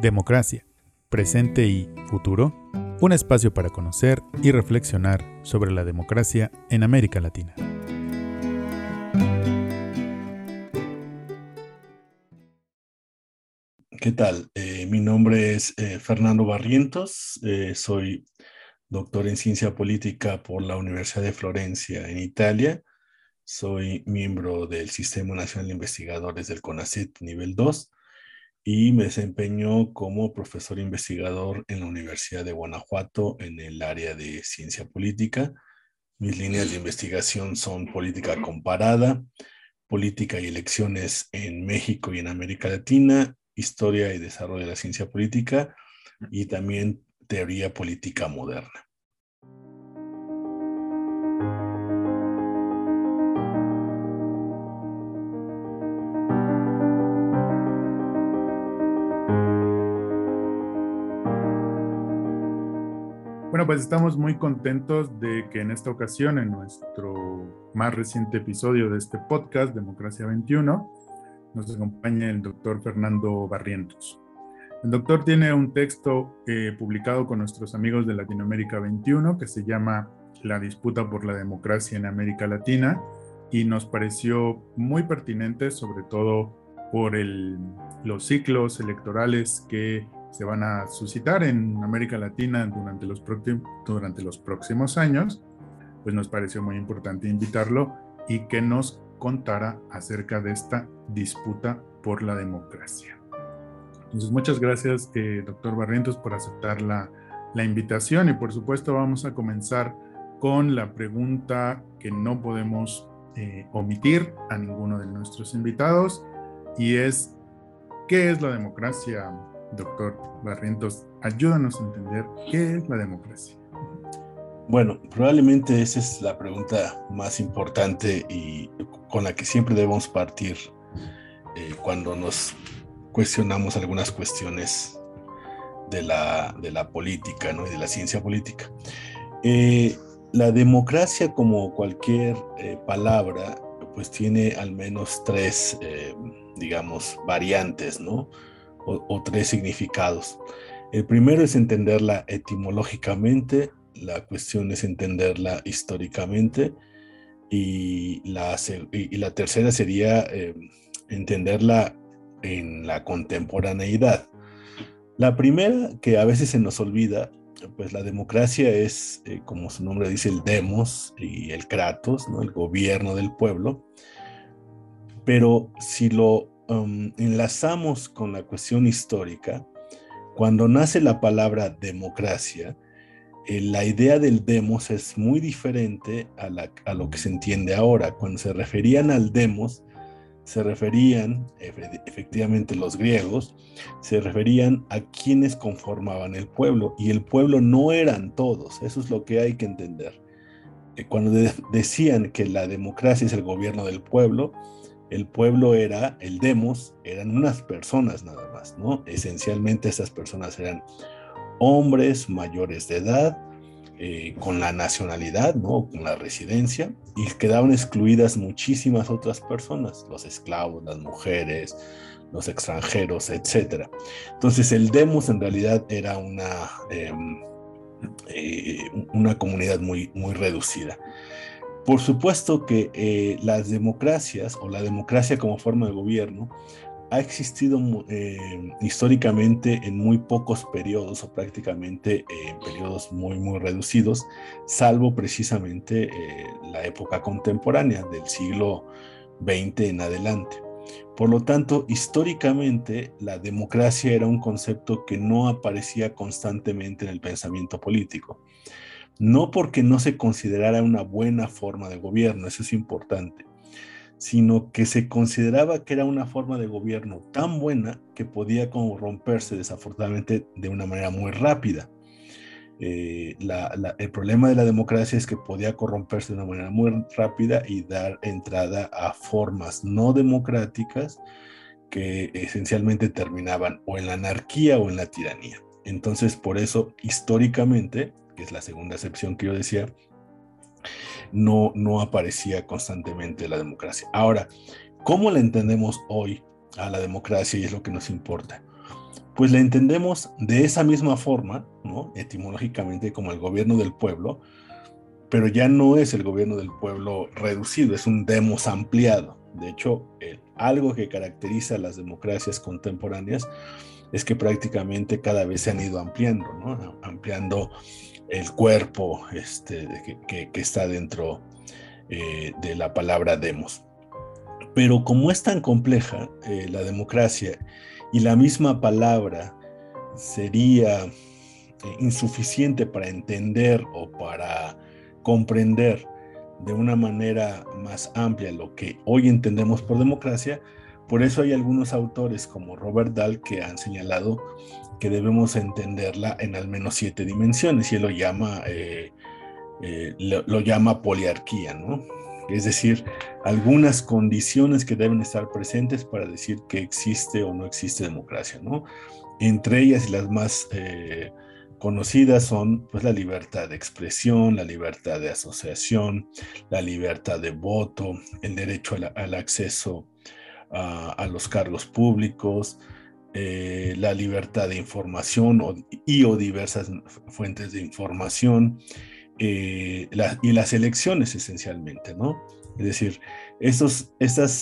Democracia, presente y futuro, un espacio para conocer y reflexionar sobre la democracia en América Latina. ¿Qué tal? Eh, mi nombre es eh, Fernando Barrientos, eh, soy doctor en ciencia política por la Universidad de Florencia en Italia. Soy miembro del Sistema Nacional de Investigadores del CONACYT nivel 2 y me desempeñó como profesor investigador en la Universidad de Guanajuato en el área de ciencia política. Mis líneas de investigación son política comparada, política y elecciones en México y en América Latina, historia y desarrollo de la ciencia política y también teoría política moderna. Bueno, pues estamos muy contentos de que en esta ocasión, en nuestro más reciente episodio de este podcast, Democracia 21, nos acompañe el doctor Fernando Barrientos. El doctor tiene un texto eh, publicado con nuestros amigos de Latinoamérica 21 que se llama La disputa por la democracia en América Latina y nos pareció muy pertinente, sobre todo por el, los ciclos electorales que se van a suscitar en América Latina durante los, durante los próximos años, pues nos pareció muy importante invitarlo y que nos contara acerca de esta disputa por la democracia. Entonces, muchas gracias, eh, doctor Barrientos, por aceptar la, la invitación y por supuesto vamos a comenzar con la pregunta que no podemos eh, omitir a ninguno de nuestros invitados y es, ¿qué es la democracia, doctor Barrientos, ayúdanos a entender qué es la democracia. Bueno, probablemente esa es la pregunta más importante y con la que siempre debemos partir eh, cuando nos cuestionamos algunas cuestiones de la, de la política ¿no? y de la ciencia política. Eh, la democracia, como cualquier eh, palabra, pues tiene al menos tres, digamos, variantes, ¿no? O, tres significados. El primero es entenderla etimológicamente, la cuestión es entenderla históricamente y la, y la tercera sería eh, entenderla en la contemporaneidad. La primera, que a veces se nos olvida, pues la democracia es, eh, como su nombre dice, el demos y el kratos, ¿no? el gobierno del pueblo. Pero si lo Um, enlazamos con la cuestión histórica, cuando nace la palabra democracia, eh, la idea del demos es muy diferente a, lo que se entiende ahora. Cuando se referían al demos, se referían, efectivamente los griegos, se referían a quienes conformaban el pueblo y el pueblo no eran todos, eso es lo que hay que entender. Eh, cuando decían que la democracia es el gobierno del pueblo, el pueblo era, el demos, eran unas personas nada más, ¿no? Esencialmente esas personas eran hombres mayores de edad, eh, con la nacionalidad, ¿no? Con la residencia, y quedaban excluidas muchísimas otras personas, los esclavos, las mujeres, los extranjeros, etc. Entonces el demos en realidad era una, em, eh, una comunidad muy, muy reducida. Por supuesto que eh, las democracias o la democracia como forma de gobierno ha existido eh, históricamente en muy pocos periodos o prácticamente en periodos muy muy reducidos, salvo precisamente eh, la época contemporánea del siglo XX en adelante. Por lo tanto, históricamente la democracia era un concepto que no aparecía constantemente en el pensamiento político no porque no se considerara una buena forma de gobierno, eso es importante, sino que se consideraba que era una forma de gobierno tan buena que podía corromperse desafortunadamente de una manera muy rápida. Eh, el problema de la democracia es que podía corromperse de una manera muy rápida y dar entrada a formas no democráticas que esencialmente terminaban o en la anarquía o en la tiranía. Entonces, por eso, históricamente, que es la segunda excepción que yo decía, no, no aparecía constantemente la democracia. Ahora, ¿cómo la entendemos hoy a la democracia y es lo que nos importa? pues la entendemos de esa misma forma, ¿no? Etimológicamente como el gobierno del pueblo, pero ya no es el gobierno del pueblo reducido, es un demos ampliado. De hecho, algo que caracteriza a las democracias contemporáneas es que prácticamente cada vez se han ido ampliando, ¿no? Ampliando el cuerpo este, que, está dentro eh, de la palabra demos. Pero como es tan compleja eh, la democracia y la misma palabra sería eh, insuficiente para entender o para comprender de una manera más amplia lo que hoy entendemos por democracia, por eso hay algunos autores como Robert Dahl que han señalado que debemos entenderla en al menos siete dimensiones y él lo llama, eh, eh, lo, llama poliarquía, ¿no? Es decir, algunas condiciones que deben estar presentes para decir que existe o no existe democracia, ¿no? Entre ellas y las más eh, conocidas son pues la libertad de expresión, la libertad de asociación, la libertad de voto, el derecho al, acceso a, los cargos públicos, eh, la libertad de información y o diversas fuentes de información eh, y las elecciones esencialmente, ¿no? Es decir, estos,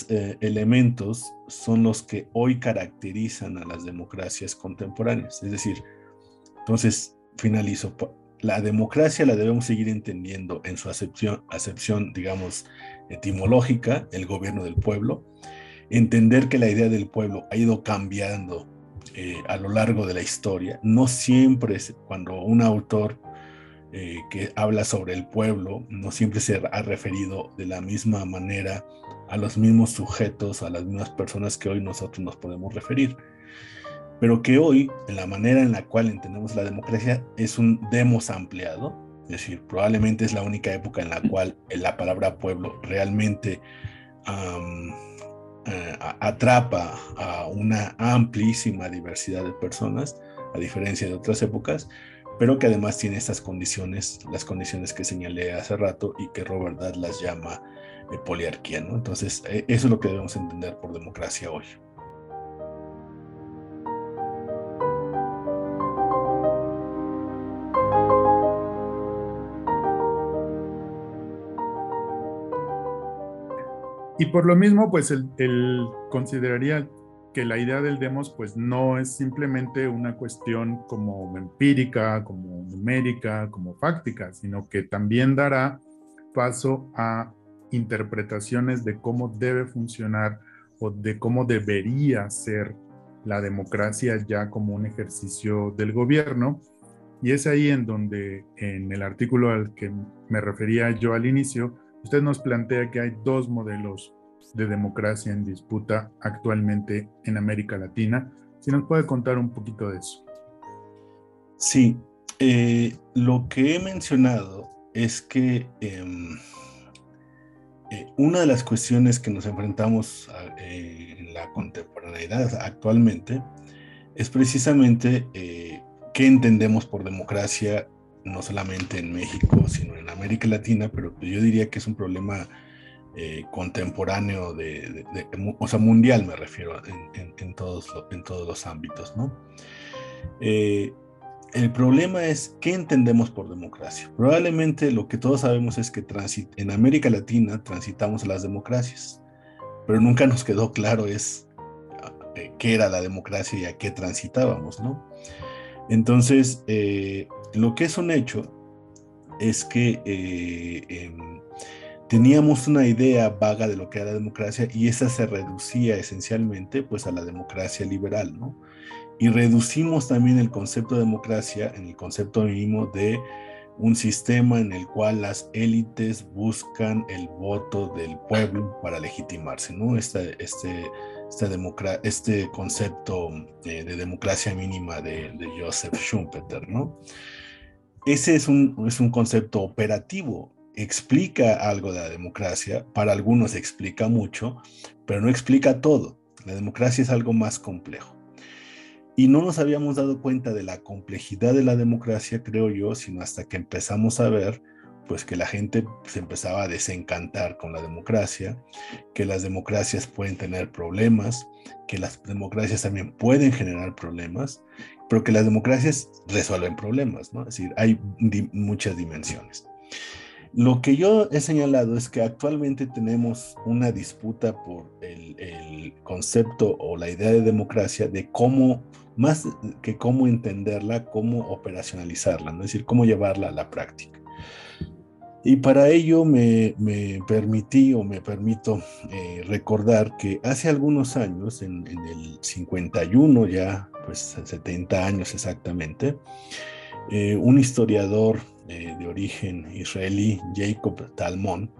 eh, elementos son los que hoy caracterizan a las democracias contemporáneas. Es decir, entonces finalizo. La democracia la debemos seguir entendiendo en su acepción, acepción digamos, etimológica, el gobierno del pueblo, entender que la idea del pueblo ha ido cambiando eh, a lo largo de la historia. No siempre cuando un autor eh, que habla sobre el pueblo, no siempre se ha referido de la misma manera a los mismos sujetos, a las mismas personas que hoy nosotros nos podemos referir. Pero que hoy, en la manera en la cual entendemos la democracia, es un demos ampliado, es decir, probablemente es la única época en la cual la palabra pueblo realmente eh, atrapa a una amplísima diversidad de personas, a diferencia de otras épocas, pero que además tiene estas condiciones, las condiciones que señalé hace rato y que Robert Dahl las llama eh, poliarquía. ¿no? Entonces, eh, eso es lo que debemos entender por democracia hoy. Y por lo mismo, pues él, consideraría que la idea del demos pues no es simplemente una cuestión como empírica, como numérica, como fáctica, sino que también dará paso a interpretaciones de cómo debe funcionar o de cómo debería ser la democracia ya como un ejercicio del gobierno. Y es ahí en donde en el artículo al que me refería yo al inicio, Usted nos plantea que hay dos modelos de democracia en disputa actualmente en América Latina. Si nos puede contar un poquito de eso. Sí, eh, lo que he mencionado es que em, eh, una de las cuestiones que nos enfrentamos eh, en la contemporaneidad actualmente es precisamente qué entendemos por democracia no solamente en México, sino en América Latina, pero yo diría que es un problema eh, contemporáneo, de, o sea, mundial me refiero, en, todos, en todos los ámbitos, ¿no? Eh, el problema es qué entendemos por democracia. Probablemente lo que todos sabemos es que en América Latina transitamos a las democracias, pero nunca nos quedó claro es eh, qué era la democracia y a qué transitábamos, ¿no? Entonces, lo que es un hecho es que eh, em, teníamos una idea vaga de lo que era la democracia y esa se reducía esencialmente pues a la democracia liberal, ¿no? Y reducimos también el concepto de democracia en el concepto mínimo de un sistema en el cual las élites buscan el voto del pueblo para legitimarse, ¿no? Este, este, este concepto de, democracia mínima de, de Joseph Schumpeter, ¿no? Ese es un, es un concepto operativo. Explica algo de la democracia, para algunos explica mucho, pero no explica todo. La democracia es algo más complejo. Y no nos habíamos dado cuenta de la complejidad de la democracia, creo yo, sino hasta que empezamos a ver pues que la gente se empezaba a desencantar con la democracia, que las democracias pueden tener problemas, que las democracias también pueden generar problemas, pero que las democracias resuelven problemas, ¿no? Es decir, hay muchas dimensiones. Lo que yo he señalado es que actualmente tenemos una disputa por el, el, concepto o la idea de democracia, de cómo, más que cómo entenderla, cómo operacionalizarla, ¿no? es decir, cómo llevarla a la práctica. Y para ello me, permití o me permito eh, recordar que hace algunos años, en, el 51 ya, pues 70 años exactamente, eh, un historiador eh, de origen israelí, Jacob Talmon,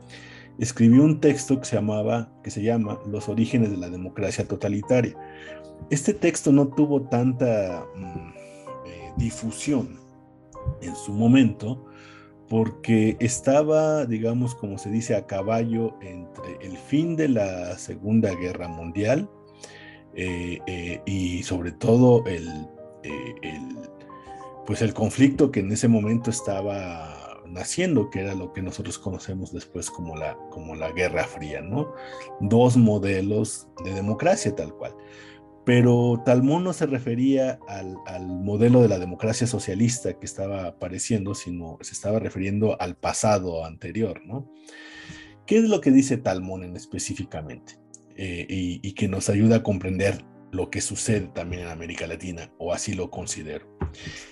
escribió un texto que se, llamaba, que se llama Los orígenes de la democracia totalitaria. Este texto no tuvo tanta mm, difusión en su momento porque estaba, digamos, como se dice, a caballo entre el fin de la Segunda Guerra Mundial y sobre todo el, el pues el conflicto que en ese momento estaba naciendo, que era lo que nosotros conocemos después como la, como la Guerra Fría, ¿no? Dos modelos de democracia tal cual. Pero Talmón no se refería al, modelo de la democracia socialista que estaba apareciendo, sino se estaba refiriendo al pasado anterior, ¿no? ¿Qué es lo que dice Talmón en específicamente? Eh, y, que nos ayuda a comprender lo que sucede también en América Latina, o así lo considero.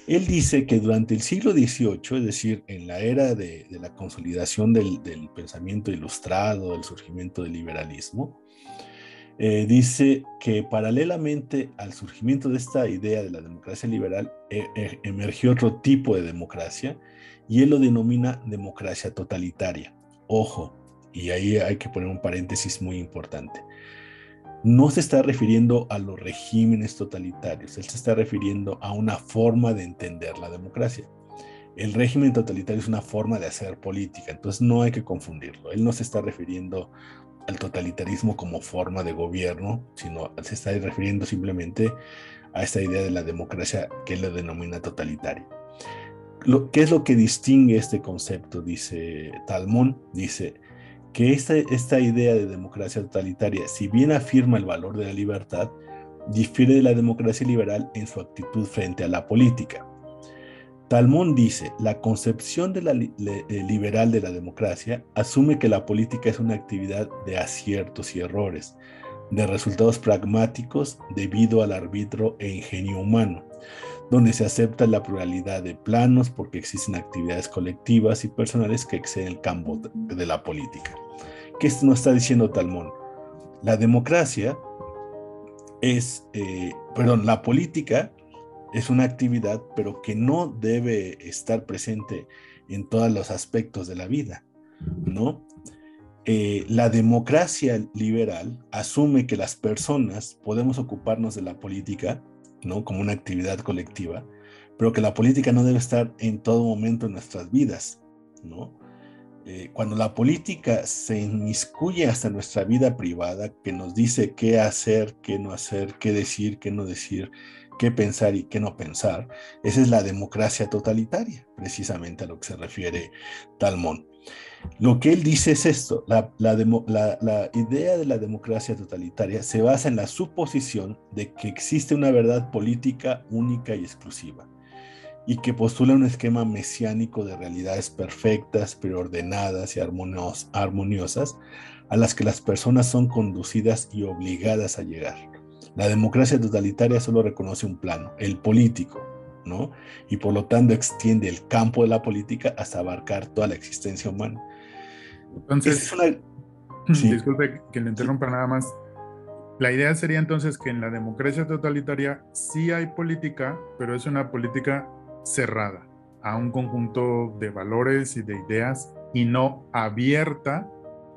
Él dice que durante el siglo XVIII, es decir, en la era de, la consolidación del, pensamiento ilustrado, del surgimiento del liberalismo, eh, dice que paralelamente al surgimiento de esta idea de la democracia liberal, e, e, emergió otro tipo de democracia y él lo denomina democracia totalitaria. Ojo, y ahí hay que poner un paréntesis muy importante no se está refiriendo a los regímenes totalitarios, él se está refiriendo a una forma de entender la democracia. El régimen totalitario es una forma de hacer política, entonces no hay que confundirlo. Él no se está refiriendo al totalitarismo como forma de gobierno, sino se está refiriendo simplemente a esta idea de la democracia que él lo denomina totalitaria. ¿Qué es lo que distingue este concepto? Dice Talmón, dice, que esta, esta idea de democracia totalitaria, si bien afirma el valor de la libertad, difiere de la democracia liberal en su actitud frente a la política. Talmón dice, la concepción eh, liberal de la democracia asume que la política es una actividad de aciertos y errores, de resultados pragmáticos debido al arbitro e ingenio humano, donde se acepta la pluralidad de planos porque existen actividades colectivas y personales que exceden el campo de la política. ¿Qué nos está diciendo Talmón? La democracia es, eh, perdón, la política es una actividad, pero que no debe estar presente en todos los aspectos de la vida, ¿no? Eh, la democracia liberal asume que las personas podemos ocuparnos de la política ¿no? Como una actividad colectiva, pero que la política no debe estar en todo momento en nuestras vidas, ¿no? Eh, cuando la política se inmiscuye hasta nuestra vida privada, que nos dice qué hacer, qué no hacer, qué decir, qué no decir, qué pensar y qué no pensar, esa es la democracia totalitaria, precisamente a lo que se refiere Talmón. Lo que él dice es esto, la, idea de la democracia totalitaria se basa en la suposición de que existe una verdad política única y exclusiva y que postula un esquema mesiánico de realidades perfectas, preordenadas y armoniosas a las que las personas son conducidas y obligadas a llegar. La democracia totalitaria solo reconoce un plano, el político, ¿no? Y por lo tanto extiende el campo de la política hasta abarcar toda la existencia humana. Entonces, disculpe que le interrumpa nada más. La idea sería entonces que en la democracia totalitaria sí hay política, pero es una política cerrada a un conjunto de valores y de ideas y no abierta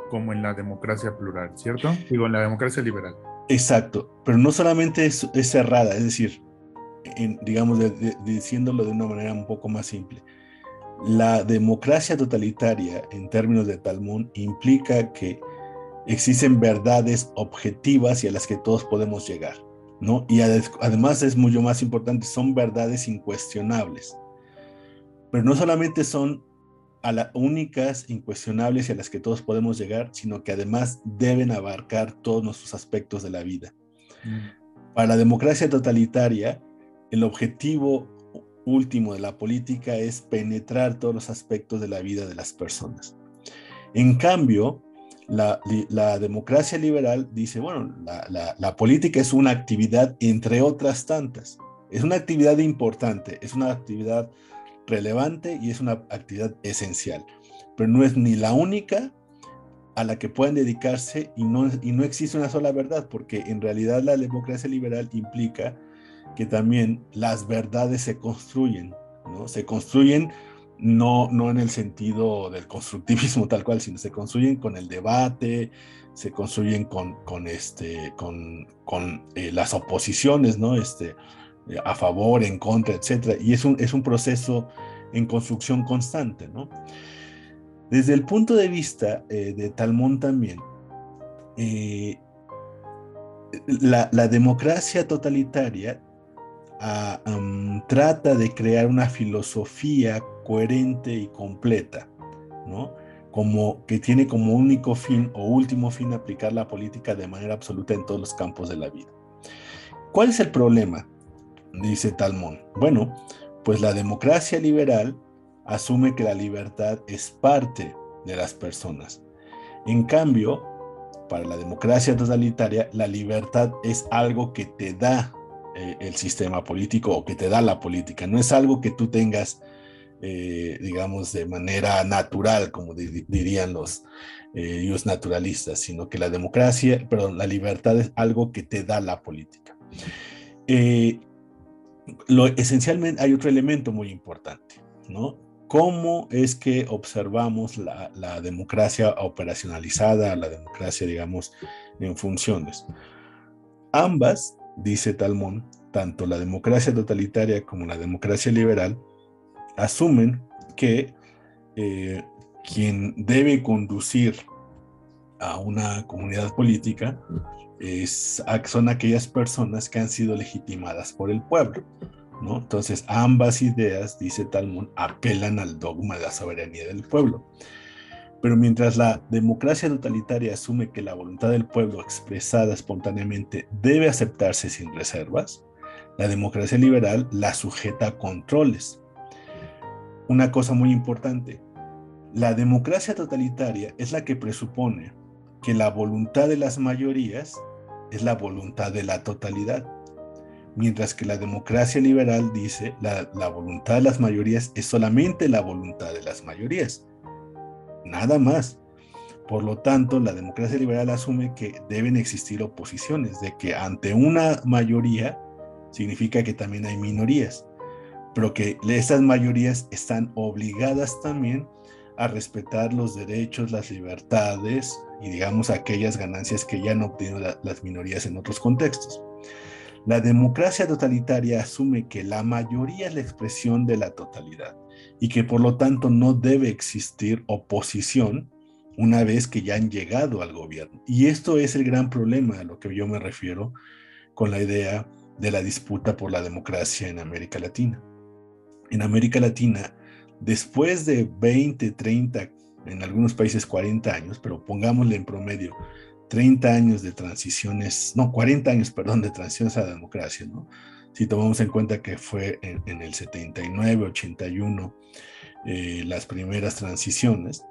como en la democracia plural, ¿cierto? Digo, en la democracia liberal. Exacto, pero no solamente es, cerrada, es decir, digamos, diciéndolo de una manera un poco más simple. La democracia totalitaria, en términos de Talmud, implica que existen verdades objetivas y a las que todos podemos llegar, ¿no? Y además es mucho más importante, son verdades incuestionables. Pero no solamente son a las únicas incuestionables y a las que todos podemos llegar, sino que además deben abarcar todos nuestros aspectos de la vida. Mm. Para la democracia totalitaria, el objetivo último de la política es penetrar todos los aspectos de la vida de las personas. En cambio, la, democracia liberal dice, bueno, la, política es una actividad entre otras tantas. Es una actividad importante, es una actividad relevante y es una actividad esencial, pero no es ni la única a la que pueden dedicarse y no, y no existe una sola verdad, porque en realidad la democracia liberal implica que también las verdades se construyen, ¿no? Se construyen no, no en el sentido del constructivismo tal cual, sino se construyen con el debate, se construyen con, con, este, con, con eh, las oposiciones, ¿no? Este, a favor, en contra, etcétera. Y es un, es un proceso en construcción constante, ¿no? Desde el punto de vista eh, de Talmón también, eh, la, democracia totalitaria ah, trata de crear una filosofía coherente y completa, ¿no? Como que tiene como único fin o último fin aplicar la política de manera absoluta en todos los campos de la vida. ¿Cuál es el problema? dice Talmón. Bueno, pues la democracia liberal asume que la libertad es parte de las personas. En cambio, para la democracia totalitaria, la libertad es algo que te da eh, el sistema político o que te da la política. No es algo que tú tengas, eh, digamos, de manera natural, como dirían los, eh, naturalistas, sino que la democracia, perdón, la libertad es algo que te da la política. Lo, esencialmente hay otro elemento muy importante, ¿no? ¿Cómo es que observamos la, democracia operacionalizada, la democracia, digamos, en funciones? Ambas, dice Talmón, tanto la democracia totalitaria como la democracia liberal, asumen que eh, quien debe conducir a una comunidad política es, son aquellas personas que han sido legitimadas por el pueblo. ¿no? Entonces, ambas ideas, dice Talmud, apelan al dogma de la soberanía del pueblo. Pero mientras la democracia totalitaria asume que la voluntad del pueblo expresada espontáneamente debe aceptarse sin reservas, la democracia liberal la sujeta a controles. Una cosa muy importante, la democracia totalitaria es la que presupone que la voluntad de las mayorías es la voluntad de la totalidad, mientras que la democracia liberal dice la, la voluntad de las mayorías es solamente la voluntad de las mayorías, nada más. Por lo tanto, la democracia liberal asume que deben existir oposiciones, de que ante una mayoría significa que también hay minorías, pero que esas mayorías están obligadas también a respetar los derechos, las libertades y digamos aquellas ganancias que ya han obtenido las minorías en otros contextos. La democracia totalitaria asume que la mayoría es la expresión de la totalidad y que por lo tanto no debe existir oposición una vez que ya han llegado al gobierno. Y esto es el gran problema a lo que yo me refiero con la idea de la disputa por la democracia en América Latina. En América Latina, después de 20, 30, en algunos países 40 años, pero pongámosle en promedio 30 años de transiciones, no, 40 años, perdón, de transiciones a la democracia, ¿no? Si tomamos en cuenta que fue en, el 79, 81 eh, las primeras transiciones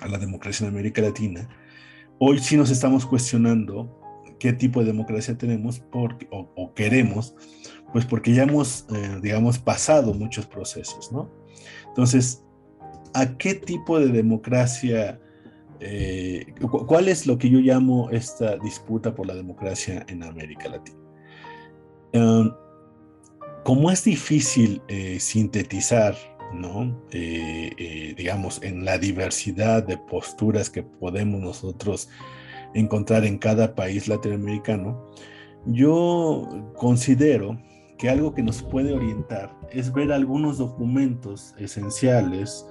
a la democracia en América Latina, hoy sí nos estamos cuestionando qué tipo de democracia tenemos porque, o, queremos, pues porque ya hemos, eh, digamos, pasado muchos procesos, ¿no? Entonces, ¿a qué tipo de democracia, eh, cuál es lo que yo llamo esta disputa por la democracia en América Latina? Um, como es difícil eh, sintetizar, ¿no? Eh, digamos, en la diversidad de posturas que podemos nosotros encontrar en cada país latinoamericano, yo considero que algo que nos puede orientar es ver algunos documentos esenciales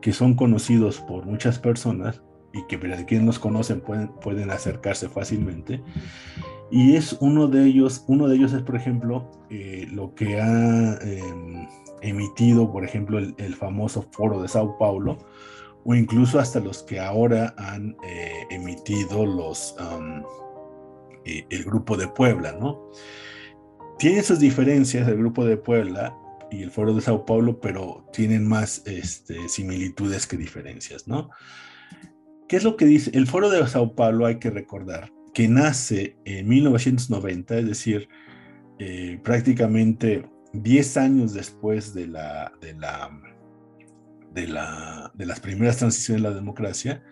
que son conocidos por muchas personas y que quienes los conocen pueden acercarse fácilmente. Y es uno de ellos, uno de ellos es, por ejemplo, eh, lo que ha em, emitido, por ejemplo, el, famoso foro de Sao Paulo, o incluso hasta los que ahora han eh, emitido los, eh, el grupo de Puebla, ¿no? Tiene sus diferencias el grupo de Puebla y el foro de Sao Paulo, pero tienen más este, similitudes que diferencias, ¿no? ¿Qué es lo que dice? El foro de Sao Paulo hay que recordar que nace en 1990, es decir, eh, prácticamente 10 años después de, la, de, la, de, la, de las primeras transiciones de la democracia,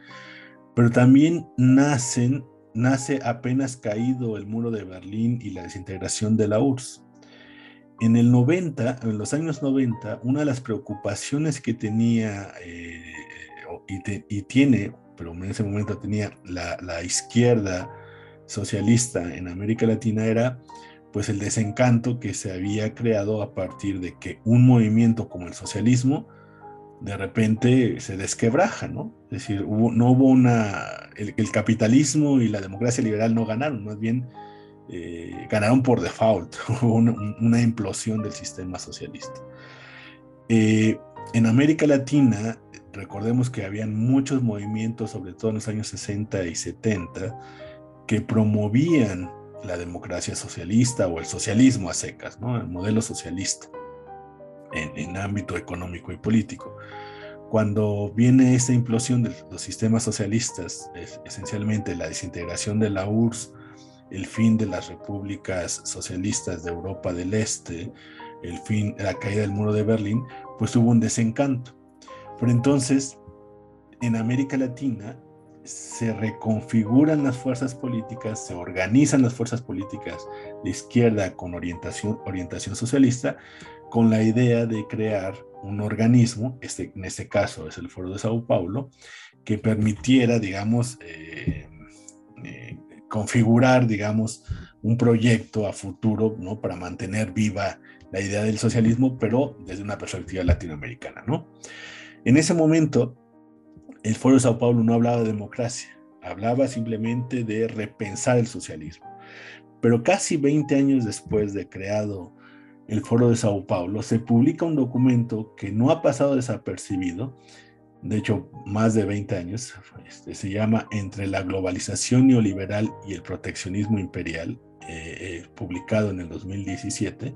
pero también nacen, nace apenas caído el muro de Berlín y la desintegración de la URSS. En el 90, en los años 90, una de las preocupaciones que tenía eh, y, tiene, pero en ese momento tenía la, la izquierda socialista en América Latina era pues el desencanto que se había creado a partir de que un movimiento como el socialismo de repente se desquebraja, ¿no? Es decir, no hubo una, el, capitalismo y la democracia liberal no ganaron, más bien eh, ganaron por default, hubo una, implosión del sistema socialista. Eh, en América Latina, recordemos que habían muchos movimientos, sobre todo en los años 60 y 70, que promovían la democracia socialista o el socialismo a secas, ¿no? el modelo socialista en, ámbito económico y político. Cuando viene esta implosión de los sistemas socialistas, esencialmente la desintegración de la URSS, el fin de las repúblicas socialistas de Europa del Este, el fin, la caída del muro de Berlín, pues hubo un desencanto. Pero entonces, en América Latina, se reconfiguran las fuerzas políticas, se organizan las fuerzas políticas de izquierda con orientación, orientación socialista, con la idea de crear un organismo, este, en este caso es el Foro de Sao Paulo, que permitiera, digamos, eh, eh, configurar, digamos, un proyecto a futuro, ¿no? Para mantener viva la idea del socialismo, pero desde una perspectiva latinoamericana, ¿no? En ese momento, el Foro de Sao Paulo no hablaba de democracia, hablaba simplemente de repensar el socialismo. Pero casi 20 años después de creado el Foro de Sao Paulo, se publica un documento que no ha pasado desapercibido, de hecho más de 20 años, este, se llama Entre la globalización neoliberal y el proteccionismo imperial, eh, eh, publicado en el 2017,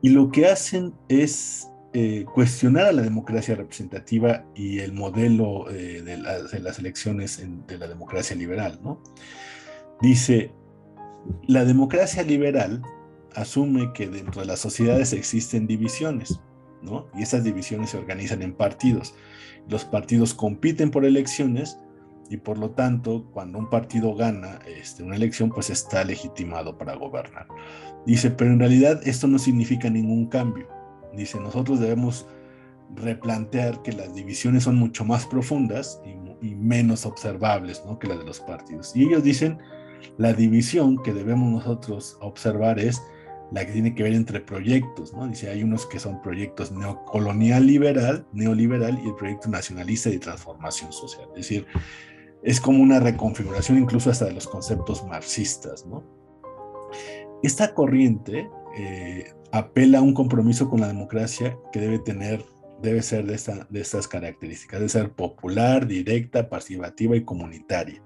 y lo que hacen es eh, cuestionar a la democracia representativa y el modelo eh, de, las elecciones de la democracia liberal. ¿no? Dice, la democracia liberal asume que dentro de las sociedades existen divisiones, ¿no? y esas divisiones se organizan en partidos. Los partidos compiten por elecciones y por lo tanto, cuando un partido gana este, una elección, pues está legitimado para gobernar. Dice, pero en realidad esto no significa ningún cambio Dice, nosotros debemos replantear que las divisiones son mucho más profundas y, menos observables que las de los partidos. Y ellos dicen, la división que debemos nosotros observar es la que tiene que ver entre proyectos. Dice, hay unos que son proyectos neocolonial liberal, neoliberal y el proyecto nacionalista de transformación social. Es decir, es como una reconfiguración incluso hasta de los conceptos marxistas. Esta corriente eh, apela a un compromiso con la democracia que debe tener, debe ser de, esta, de estas características, debe ser popular, directa, participativa y comunitaria,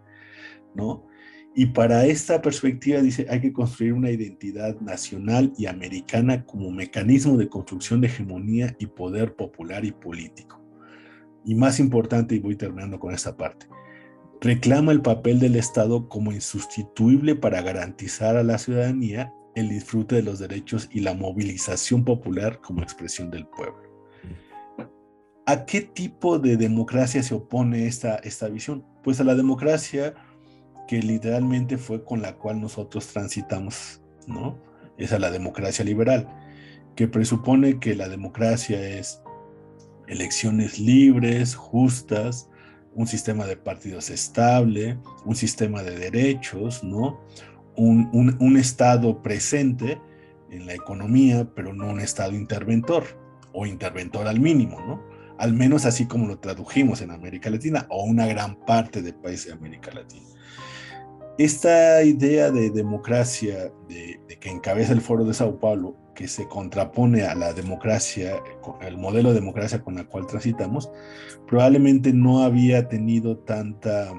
¿no? Y para esta perspectiva dice, hay que construir una identidad nacional y americana como mecanismo de construcción de hegemonía y poder popular y político. Y más importante, y voy terminando con esta parte, reclama el papel del Estado como insustituible para garantizar a la ciudadanía el disfrute de los derechos y la movilización popular como expresión del pueblo. ¿A qué tipo de democracia se opone esta, esta visión? Pues a la democracia que literalmente fue con la cual nosotros transitamos, ¿no? Es a la democracia liberal, que presupone que la democracia es elecciones libres, justas, un sistema de partidos estable, un sistema de derechos, ¿no? Un, Estado presente en la economía, pero no un Estado interventor o interventor al mínimo, ¿no? Al menos así como lo tradujimos en América Latina o una gran parte de países de América Latina. Esta idea de democracia de, que encabeza el Foro de Sao Paulo que se contrapone a la democracia, el modelo de democracia con la cual transitamos, probablemente no había tenido tanta,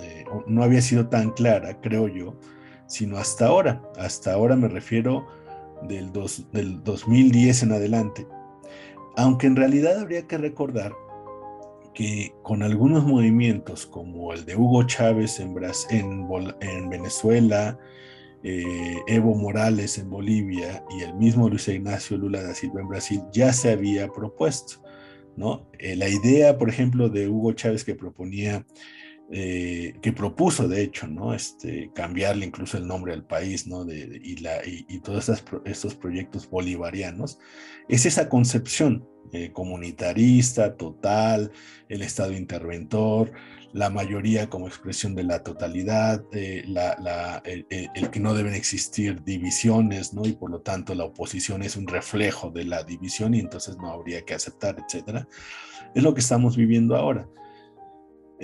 eh, no había sido tan clara, creo yo, sino hasta ahora. Hasta ahora me refiero del, del 2010 en adelante. Aunque en realidad habría que recordar que con algunos movimientos como el de Hugo Chávez en, en, Venezuela, eh, Evo Morales en Bolivia y el mismo Luis Ignacio Lula da Silva en Brasil ya se había propuesto. ¿no? Eh, la idea, por ejemplo, de Hugo Chávez que proponía eh, que propuso, de hecho, ¿no? Este, cambiarle incluso el nombre del país, ¿no? De, y, la, y, todos estos, proyectos bolivarianos, es esa concepción eh, comunitarista, total, el Estado interventor, la mayoría como expresión de la totalidad, eh, el, el, que no deben existir divisiones, ¿no? Y por lo tanto la oposición es un reflejo de la división y entonces no habría que aceptar, etcétera. Es lo que estamos viviendo ahora.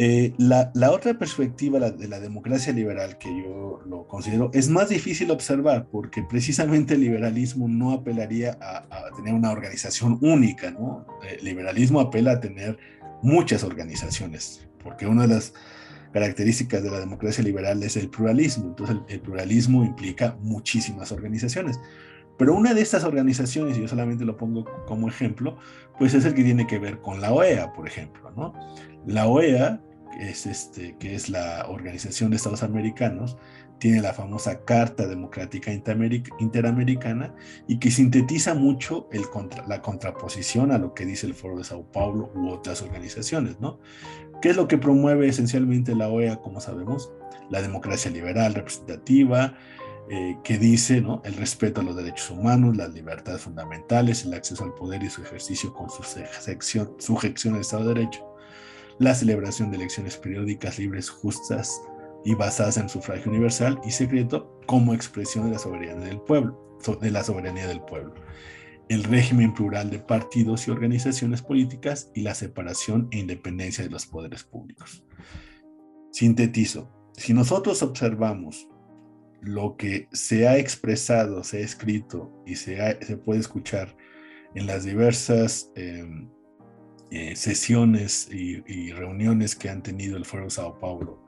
Eh, la, otra perspectiva de la democracia liberal que yo lo considero es más difícil observar porque precisamente el liberalismo no apelaría a, tener una organización única, ¿no? El liberalismo apela a tener muchas organizaciones, porque una de las características de la democracia liberal es el pluralismo, entonces el, pluralismo implica muchísimas organizaciones. Pero una de estas organizaciones, y yo solamente lo pongo como ejemplo, pues es el que tiene que ver con la OEA, por ejemplo, ¿no? La OEA es este, que es la Organización de Estados Americanos, tiene la famosa Carta Democrática Interamericana y que sintetiza mucho el la contraposición a lo que dice el Foro de Sao Paulo u otras organizaciones, ¿no? ¿Qué es lo que promueve esencialmente la OEA, como sabemos? La democracia liberal representativa, eh, que dice ¿no? el respeto a los derechos humanos, las libertades fundamentales, el acceso al poder y su ejercicio con su sujeción al Estado de Derecho la celebración de elecciones periódicas libres, justas y basadas en sufragio universal y secreto como expresión de la soberanía del pueblo, de la soberanía del pueblo. El régimen plural de partidos y organizaciones políticas y la separación e independencia de los poderes públicos. Sintetizo, si nosotros observamos lo que se ha expresado, se ha escrito y se, se puede escuchar en las diversas em, eh, sesiones y, reuniones que han tenido el Foro Sao Paulo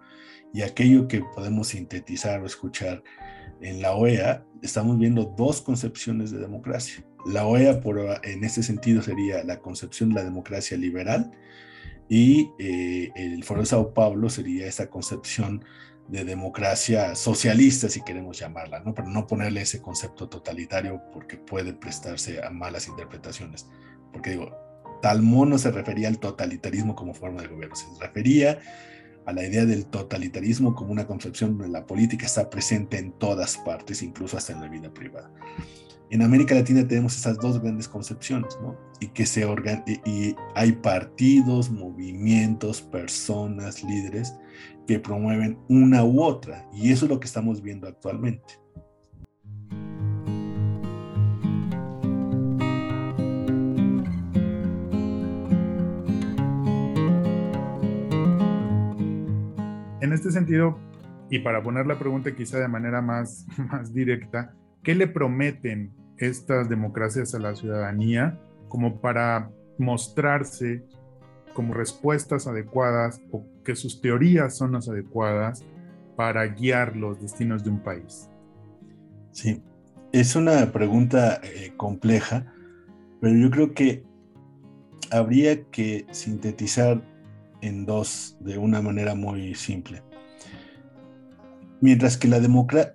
y aquello que podemos sintetizar o escuchar en la OEA, estamos viendo dos concepciones de democracia. La OEA, por, en este sentido, sería la concepción de la democracia liberal y eh, el Foro Sao Paulo sería esa concepción de democracia socialista, si queremos llamarla, ¿no? pero no ponerle ese concepto totalitario porque puede prestarse a malas interpretaciones. Porque digo, Talmón no se refería al totalitarismo como forma de gobierno, se refería a la idea del totalitarismo como una concepción donde la política está presente en todas partes, incluso hasta en la vida privada. En América Latina tenemos esas dos grandes concepciones, ¿no? Y que se organ y hay partidos, movimientos, personas, líderes que promueven una u otra, y eso es lo que estamos viendo actualmente. En este sentido, y para poner la pregunta quizá de manera más, más directa, ¿qué le prometen estas democracias a la ciudadanía como para mostrarse como respuestas adecuadas o que sus teorías son las adecuadas para guiar los destinos de un país? Sí, es una pregunta eh, compleja, pero yo creo que habría que sintetizar en dos de una manera muy simple. Mientras que la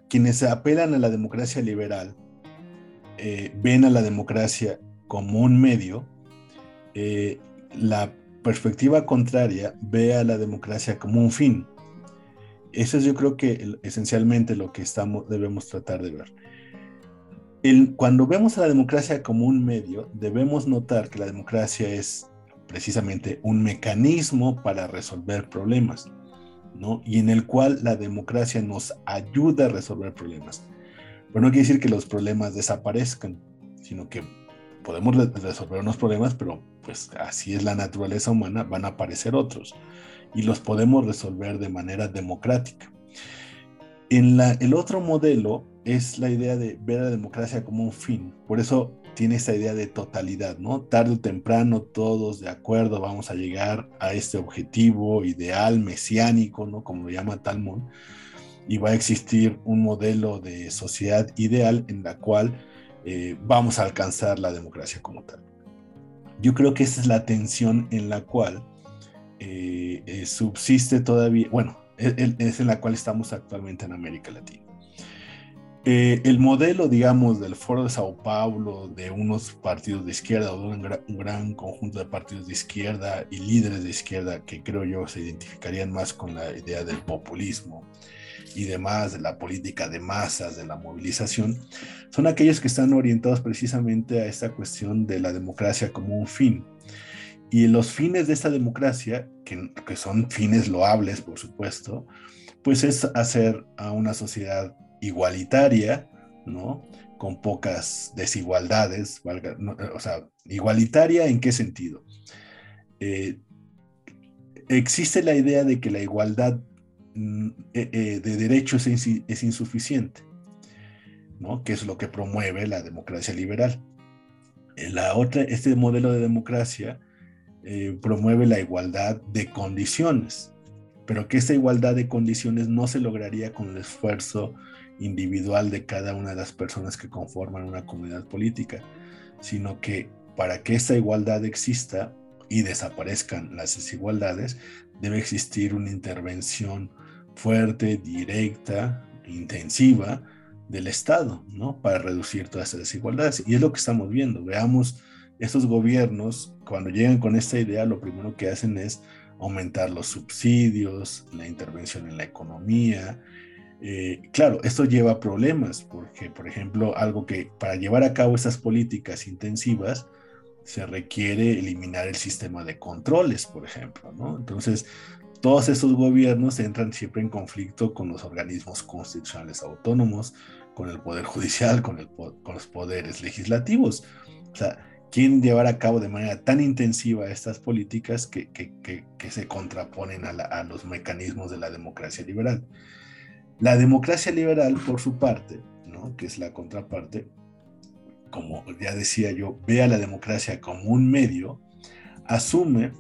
quienes apelan a la democracia liberal eh, ven a la democracia como un medio, eh, la perspectiva contraria ve a la democracia como un fin. Eso es yo creo que esencialmente lo que estamos, debemos tratar de ver. cuando vemos a la democracia como un medio, debemos notar que la democracia es precisamente un mecanismo para resolver problemas, ¿no? Y en el cual la democracia nos ayuda a resolver problemas. Pero no quiere decir que los problemas desaparezcan, sino que podemos resolver unos problemas, pero pues así es la naturaleza humana, van a aparecer otros y los podemos resolver de manera democrática. En la, el otro modelo es la idea de ver a la democracia como un fin. Por eso tiene esta idea de totalidad, ¿no? Tarde o temprano todos de acuerdo vamos a llegar a este objetivo ideal, mesiánico, ¿no? Como lo llama Talmud, y va a existir un modelo de sociedad ideal en la cual eh, vamos a alcanzar la democracia como tal. Yo creo que esa es la tensión en la cual eh, eh, subsiste todavía, bueno, es en la cual estamos actualmente en América Latina. Eh, el modelo, digamos, del Foro de Sao Paulo, de unos partidos de izquierda o de un gran, conjunto de partidos de izquierda y líderes de izquierda que creo yo se identificarían más con la idea del populismo y demás, de la política de masas, de la movilización, son aquellos que están orientados precisamente a esta cuestión de la democracia como un fin. Y los fines de esta democracia, que, que son fines loables, por supuesto, pues es hacer a una sociedad igualitaria, ¿no? Con pocas desigualdades, o sea, igualitaria en qué sentido? Eh, existe la idea de que la igualdad mm, eh, eh, de derechos es, insuficiente, ¿no? Que es lo que promueve la democracia liberal. La otra, este modelo de democracia promueve la igualdad de condiciones, pero que esta igualdad de condiciones no se lograría con el esfuerzo individual de cada una de las personas que conforman una comunidad política, sino que para que esta igualdad exista y desaparezcan las desigualdades, debe existir una intervención fuerte, directa, intensiva del Estado, ¿no? Para reducir todas esas desigualdades. Y es lo que estamos viendo. Veamos, estos gobiernos, cuando llegan con esta idea, lo primero que hacen es aumentar los subsidios, la intervención en la economía, eh, claro, esto lleva problemas porque, por ejemplo, algo que para llevar a cabo estas políticas intensivas se requiere eliminar el sistema de controles, por ejemplo, ¿no? Entonces, todos estos gobiernos entran siempre en conflicto con los organismos constitucionales autónomos, con el Poder Judicial, con, los poderes legislativos. O sea, quieren llevar a cabo de manera tan intensiva estas políticas que, se contraponen a los mecanismos de la democracia liberal. La democracia liberal, por su parte, ¿no? que es la contraparte, como ya decía yo, ve a la democracia como un medio, asume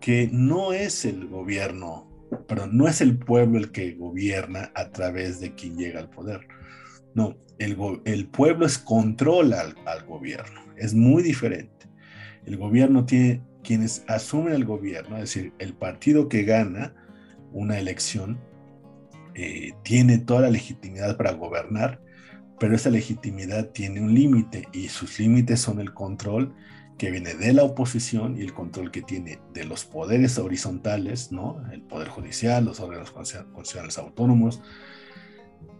que no es el gobierno, perdón, no es el pueblo el que gobierna a través de quien llega al poder. No, el, el pueblo es controla al, al, gobierno, es muy diferente. El gobierno tiene quienes asumen el gobierno, es decir, el partido que gana una elección eh, tiene toda la legitimidad para gobernar, pero esa legitimidad tiene un límite y sus límites son el control que viene de la oposición y el control que tiene de los poderes horizontales, ¿no? El poder judicial, los órganos constitucionales autónomos,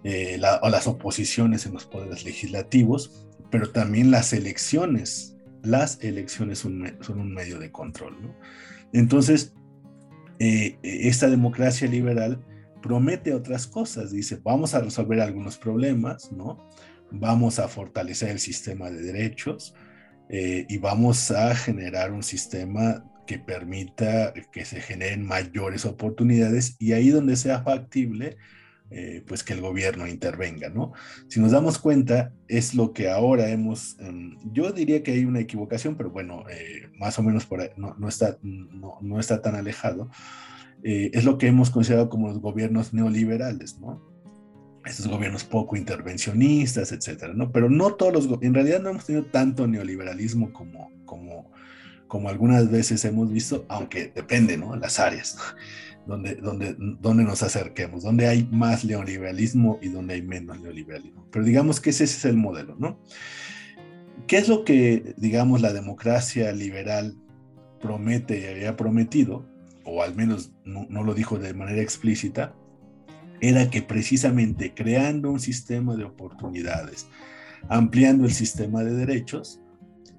eh, o las oposiciones en los poderes legislativos, pero también las elecciones. Las elecciones son, un medio de control, ¿no? Entonces, eh, esta democracia liberal promete otras cosas. Dice, vamos a resolver algunos problemas, ¿no? Vamos a fortalecer el sistema de derechos eh, y vamos a generar un sistema que permita que se generen mayores oportunidades y ahí donde sea factible, eh, pues que el gobierno intervenga, ¿no? Si nos damos cuenta, es lo que ahora hemos, em, yo diría que hay una equivocación, pero bueno, eh, más o menos por no, no, está, no, no está tan alejado eh, es lo que hemos considerado como los gobiernos neoliberales, ¿no? Estos gobiernos poco intervencionistas, etcétera, ¿no? Pero no todos los, en realidad no hemos tenido tanto neoliberalismo como, como, como algunas veces hemos visto, aunque depende, ¿no? Las áreas, donde, donde, donde nos acerquemos, donde hay más neoliberalismo y donde hay menos neoliberalismo. Pero digamos que ese es el modelo, ¿no? ¿Qué es lo que, digamos, la democracia liberal promete y había prometido? O al menos no, lo dijo de manera explícita, era que precisamente creando un sistema de oportunidades, ampliando el sistema de derechos,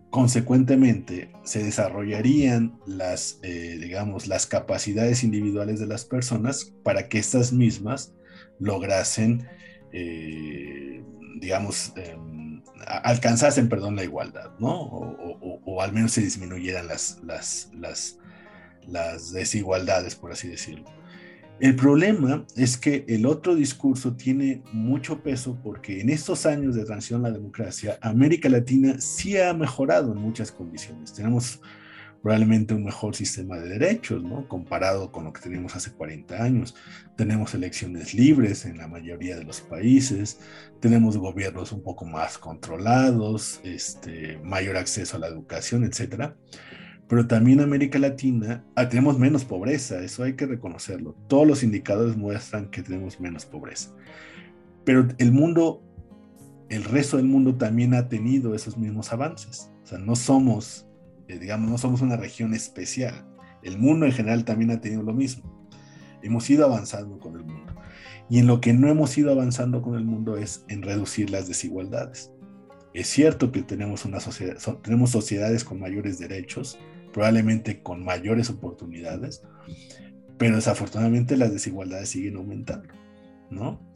consecuentemente se desarrollarían las, eh, digamos, las capacidades individuales de las personas para que estas mismas lograsen, eh, digamos, em, alcanzasen, perdón, la igualdad, ¿no? O, al menos se disminuyeran las, las, las, las desigualdades, por así decirlo. El problema es que el otro discurso tiene mucho peso porque en estos años de transición a la democracia, América Latina sí ha mejorado en muchas condiciones. Tenemos probablemente un mejor sistema de derechos, ¿no? Comparado con lo que teníamos hace 40 años. Tenemos elecciones libres en la mayoría de los países, tenemos gobiernos un poco más controlados, este, mayor acceso a la educación, etcétera pero también América Latina ah, tenemos menos pobreza, eso hay que reconocerlo. Todos los indicadores muestran que tenemos menos pobreza. Pero el mundo, el resto del mundo también ha tenido esos mismos avances. O sea, no somos, eh, digamos, no somos una región especial. El mundo en general también ha tenido lo mismo. Hemos ido avanzando con el mundo. Y en lo que no hemos ido avanzando con el mundo es en reducir las desigualdades. Es cierto que tenemos, una sociedad, tenemos sociedades con mayores derechos, probablemente con mayores oportunidades, pero desafortunadamente las desigualdades siguen aumentando, ¿no?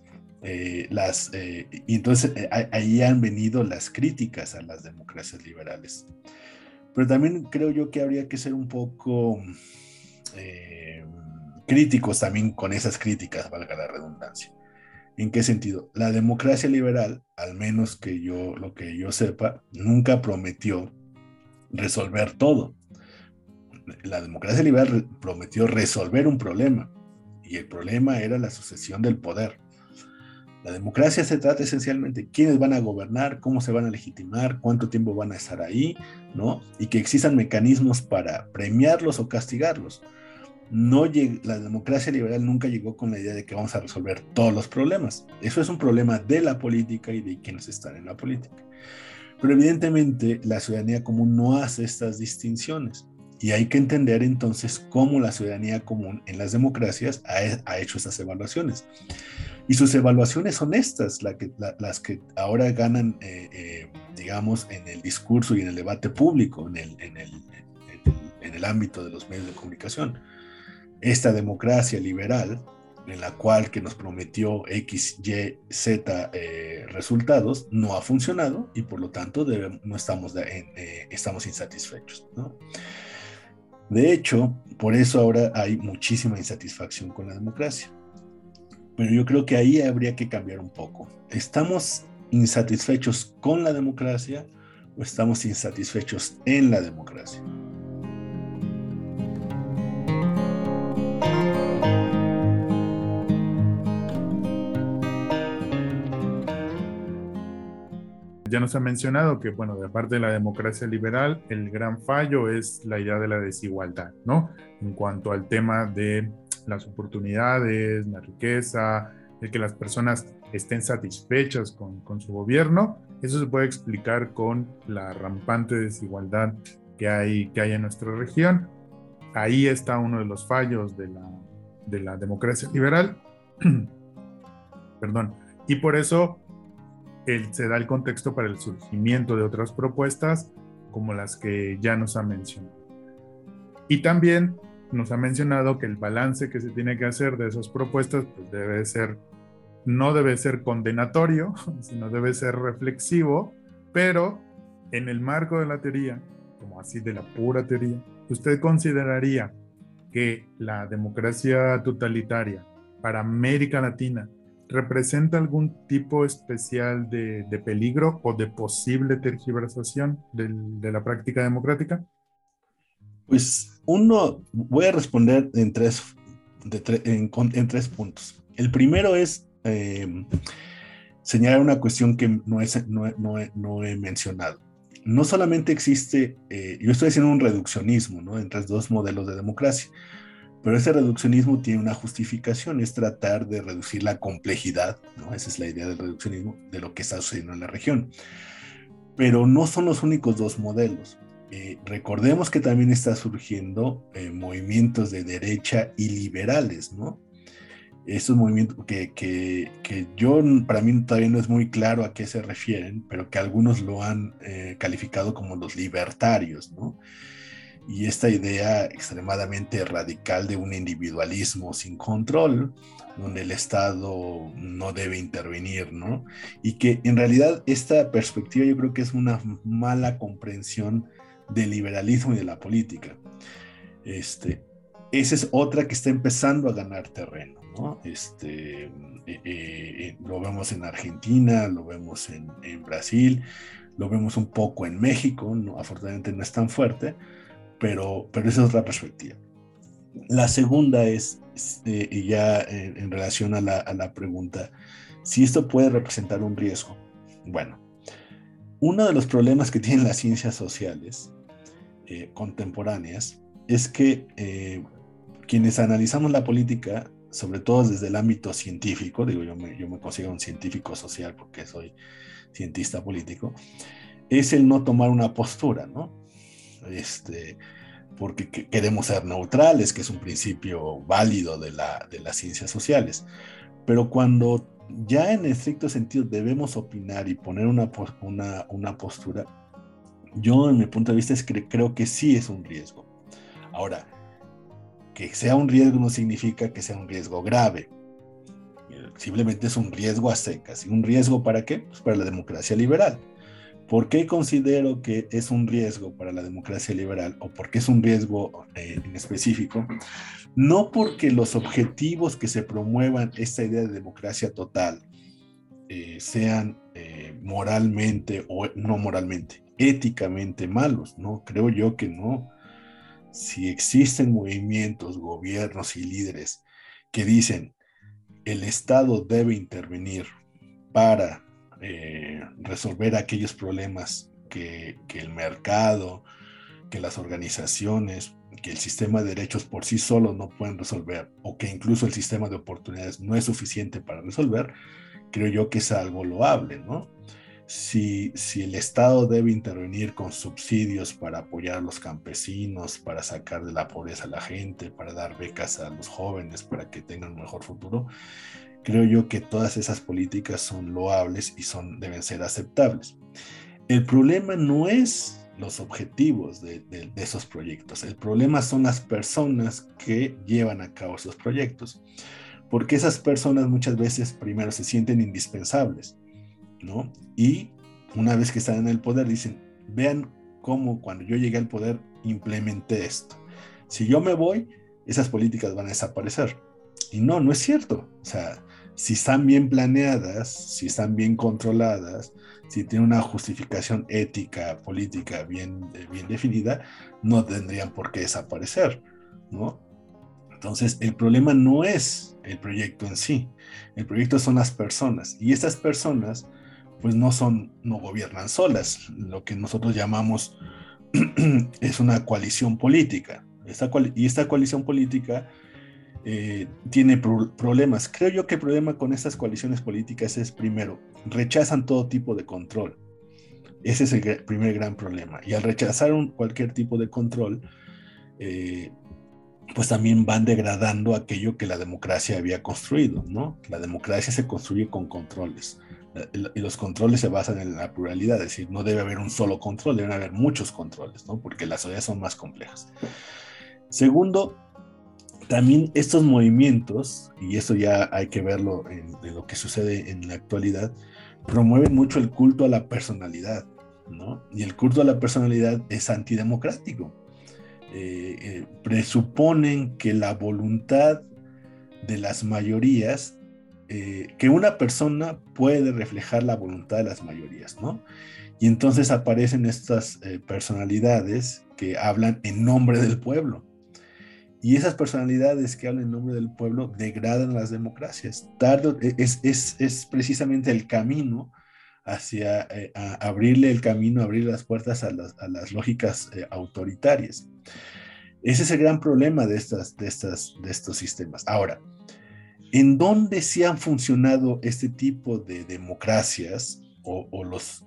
Eh, las, eh, y entonces eh, ahí han venido las críticas a las democracias liberales. Pero también creo yo que habría que ser un poco críticos también con esas críticas, valga la redundancia. ¿En qué sentido? La democracia liberal, al menos que yo lo que yo sepa, nunca prometió resolver todo la democracia liberal prometió resolver un problema y el problema era la sucesión del poder. La democracia se trata esencialmente de quiénes van a gobernar, cómo se van a legitimar, cuánto tiempo van a estar ahí, ¿no? Y que existan mecanismos para premiarlos o castigarlos. No la democracia liberal nunca llegó con la idea de que vamos a resolver todos los problemas. Eso es un problema de la política y de quienes están en la política. Pero evidentemente la ciudadanía común no hace estas distinciones. Y hay que entender entonces cómo la ciudadanía común en las democracias ha, hecho esas evaluaciones. Y sus evaluaciones son estas, las que ahora ganan, eh, eh, digamos, en el discurso y en el debate público, en el, en, el, en el ámbito de los medios de comunicación. Esta democracia liberal, en la cual que nos prometió X, Y, Z eh, resultados, no ha funcionado y por lo tanto no estamos, estamos insatisfechos. ¿no? De hecho, por eso ahora hay muchísima insatisfacción con la democracia. Pero yo creo que ahí habría que cambiar un poco. ¿Estamos insatisfechos con la democracia o estamos insatisfechos en la democracia? Ya nos ha mencionado que, bueno, de parte de la democracia liberal, el gran fallo es la idea de la desigualdad, ¿no? En cuanto al tema de las oportunidades, la riqueza, de que las personas estén satisfechas con, con su gobierno, eso se puede explicar con la rampante desigualdad que hay, que hay en nuestra región. Ahí está uno de los fallos de la, de la democracia liberal. Perdón. Y por eso se da el contexto para el surgimiento de otras propuestas como las que ya nos ha mencionado. Y también nos ha mencionado que el balance que se tiene que hacer de esas propuestas pues debe ser, no debe ser condenatorio, sino debe ser reflexivo, pero en el marco de la teoría, como así de la pura teoría, ¿usted consideraría que la democracia totalitaria para América Latina representa algún tipo especial de, peligro o de posible tergiversación de la práctica democrática? Pues uno, voy a responder en tres, en, tres puntos. El primero es eh, señalar una cuestión que no, es, no, he mencionado. No solamente existe, eh, yo estoy haciendo un reduccionismo ¿no? entre dos modelos de democracia. Pero ese reduccionismo tiene una justificación, es tratar de reducir la complejidad, ¿no? Esa es la idea del reduccionismo, de lo que está sucediendo en la región. Pero no son los únicos dos modelos. Eh, recordemos que también está surgiendo eh, movimientos de derecha y liberales, ¿no? Estos movimientos que, que, que, yo, para mí todavía no es muy claro a qué se refieren, pero que algunos lo han eh, calificado como los libertarios, ¿no? Y esta idea extremadamente radical de un individualismo sin control, donde el Estado no debe intervenir, ¿no? Y que en realidad esta perspectiva yo creo que es una mala comprensión del liberalismo y de la política. Este, esa es otra que está empezando a ganar terreno. ¿no? Este, eh, eh, lo vemos en Argentina, lo vemos en, en, Brasil, lo vemos un poco en México, ¿no? afortunadamente no es tan fuerte, pero, pero esa es otra perspectiva. La segunda es, eh, y ya en relación a la, a la pregunta, si esto puede representar un riesgo. Bueno, uno de los problemas que tienen las ciencias sociales contemporáneas es que quienes analizamos la política sobre todo desde el ámbito científico, digo, yo me, yo me considero un científico social porque soy cientista político, es el no tomar una postura, ¿no? Este, porque queremos ser neutrales, que es un principio válido de, la, de las ciencias sociales. Pero cuando ya en estricto sentido debemos opinar y poner una, una, una postura, yo en mi punto de vista es que creo que sí es un riesgo. Ahora, que sea un riesgo no significa que sea un riesgo grave. Simplemente es un riesgo a secas. ¿Y un riesgo para qué? Pues para la democracia liberal. ¿Por qué considero que es un riesgo para la democracia liberal o por qué es un riesgo eh, en específico? No porque los objetivos que se promuevan esta idea de democracia total eh, sean eh, moralmente o no moralmente, éticamente malos, ¿no? Creo yo que no si existen movimientos, gobiernos y líderes que dicen el Estado debe intervenir para eh, resolver aquellos problemas que, el mercado, que las organizaciones, que el sistema de derechos por sí solo no pueden resolver o que incluso el sistema de oportunidades no es suficiente para resolver, creo yo que es algo loable, ¿no? si, el Estado debe intervenir con subsidios para apoyar a los campesinos, para sacar de la pobreza a la gente, para dar becas a los jóvenes para que tengan un mejor futuro, creo yo que todas esas políticas son loables y son, deben ser aceptables. El problema no es los objetivos de, de, esos proyectos, el problema son las personas que llevan a cabo esos proyectos, porque esas personas muchas veces primero se sienten indispensables ¿no? Y una vez que están en el poder, dicen, vean cómo cuando yo llegué al poder implementé esto. Si yo me voy, esas políticas van a desaparecer. Y no, no es cierto. O sea, si están bien planeadas, si están bien controladas, si tienen una justificación ética, política bien, bien definida, no tendrían por qué desaparecer, ¿no? Entonces, el problema no es el proyecto en sí, el proyecto son las personas y estas personas pues no son, no gobiernan solas. Lo que nosotros llamamos es una coalición política. y esta coalición política eh, tiene problemas. Creo yo que el problema con estas coaliciones políticas es, primero, rechazan todo tipo de control. Ese es el primer gran problema. Y al rechazar cualquier tipo de control, eh, pues también van degradando aquello que la democracia había construido, ¿no? La democracia se construye con controles y los controles se basan en la pluralidad, es decir, no debe haber un solo control, deben haber muchos controles, ¿no? porque las sociedades son más complejas. Segundo, también estos movimientos, y eso ya hay que verlo en, lo que sucede en la actualidad, promueven mucho el culto a la personalidad, ¿no? Y el culto a la personalidad es antidemocrático. Eh, eh, presuponen que la voluntad de las mayorías eh, que una persona puede reflejar la voluntad de las mayorías, ¿no? Y entonces aparecen estas personalidades que hablan en nombre del pueblo. Y esas personalidades que hablan en nombre del pueblo degradan las democracias. Tarde, e, es, es, es precisamente el camino hacia eh, abrirle el camino, abrir las puertas a las, a las lógicas autoritarias. Ese es el gran problema de, estas, de, estas, de estos sistemas. Ahora, en dónde sí han funcionado este tipo de democracias o, los,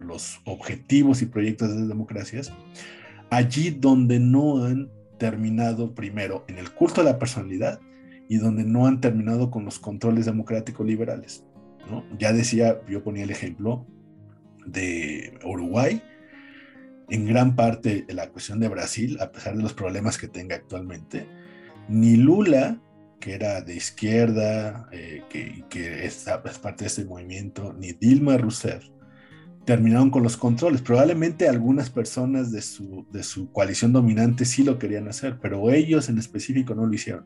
los objetivos y proyectos de democracias, allí donde no han terminado primero en el culto a la personalidad y donde no han terminado con los controles democráticos liberales. ¿no? Ya decía, yo ponía el ejemplo de Uruguay, en gran parte la cuestión de Brasil, a pesar de los problemas que tenga actualmente, ni Lula que era de izquierda, eh, que, que es, parte de este movimiento, ni Dilma Rousseff terminaron con los controles. Probablemente algunas personas de su, de su coalición dominante sí lo querían hacer, pero ellos en específico no lo hicieron.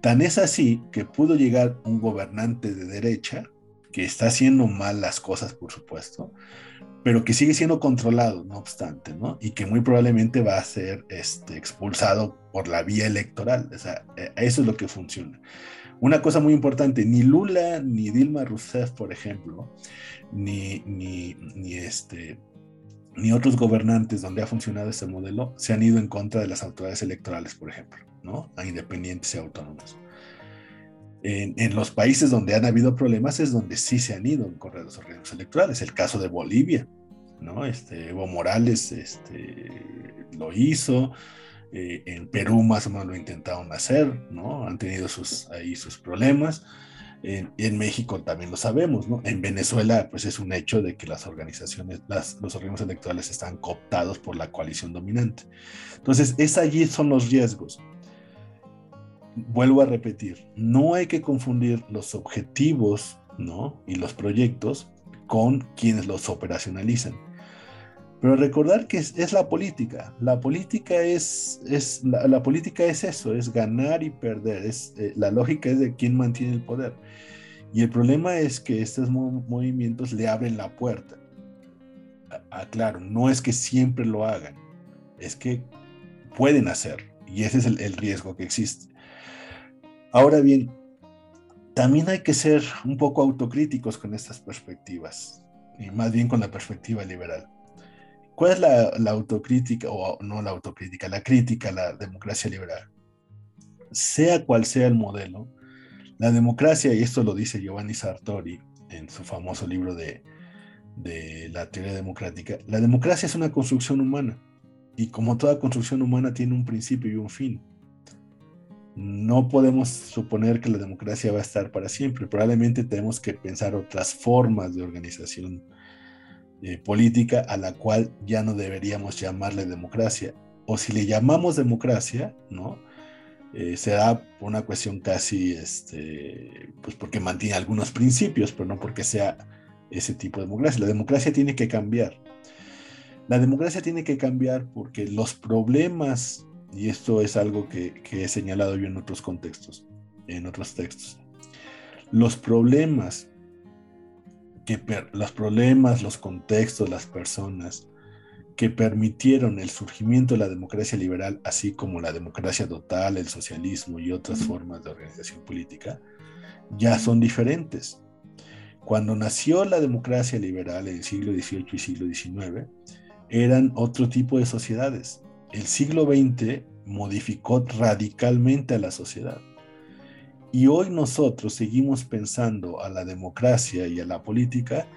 Tan es así que pudo llegar un gobernante de derecha que está haciendo mal las cosas, por supuesto, pero que sigue siendo controlado, no obstante, ¿no? Y que muy probablemente va a ser este, expulsado por la vía electoral. O sea, e, eso es lo que funciona. Una cosa muy importante, ni Lula ni Dilma Rousseff, por ejemplo, ni, ni, ni, este, ni otros gobernantes donde ha funcionado este modelo se han ido en contra de las autoridades electorales, por ejemplo, ¿no? A independientes y autónomos. En, los países donde han habido problemas es donde sí se han ido en contra de los organismos electorales. El caso de Bolivia, ¿no? Este, Evo Morales este, lo hizo. Eh, en Perú más o menos lo intentaron hacer, ¿no? Han tenido sus, ahí sus problemas. En, México también lo sabemos, ¿no? En Venezuela, pues es un hecho de que las organizaciones, los organismos electorales están cooptados por la coalición dominante. Entonces, es allí son los riesgos vuelvo a repetir, no hay que confundir los objetivos ¿no? y los proyectos con quienes los operacionalizan. Pero recordar que es, la política. La política es, es la, política es eso, es ganar y perder. Es, eh, la lógica es de quién mantiene el poder. Y el problema es que estos movimientos le abren la puerta. Claro, no es que siempre lo hagan, es que pueden hacer. Y ese es el riesgo que existe. Ahora bien, también hay que ser un poco autocríticos con estas perspectivas, y más bien con la perspectiva liberal. ¿Cuál es la, autocrítica, o no la autocrítica, la crítica a la democracia liberal? Sea cual sea el modelo, la democracia, y esto lo dice Giovanni Sartori en su famoso libro de, de la teoría democrática, la democracia es una construcción humana, y como toda construcción humana tiene un principio y un fin no podemos suponer que la democracia va a estar para siempre. Probablemente tenemos que pensar otras formas de organización eh, política a la cual ya no deberíamos llamarle democracia. O si le llamamos democracia, ¿no? Eh, será una cuestión casi, este, pues porque mantiene algunos principios, pero no porque sea ese tipo de democracia. La democracia tiene que cambiar. La democracia tiene que cambiar porque los problemas y esto es algo que, he señalado yo en otros contextos, en otros textos. Los problemas, que los problemas, los contextos, las personas que permitieron el surgimiento de la democracia liberal, así como la democracia total, el socialismo y otras formas de organización política, ya son diferentes. Cuando nació la democracia liberal en el siglo XVIII y siglo XIX, eran otro tipo de sociedades el siglo XX modificó radicalmente a la sociedad. Y hoy nosotros seguimos pensando a la democracia y a la política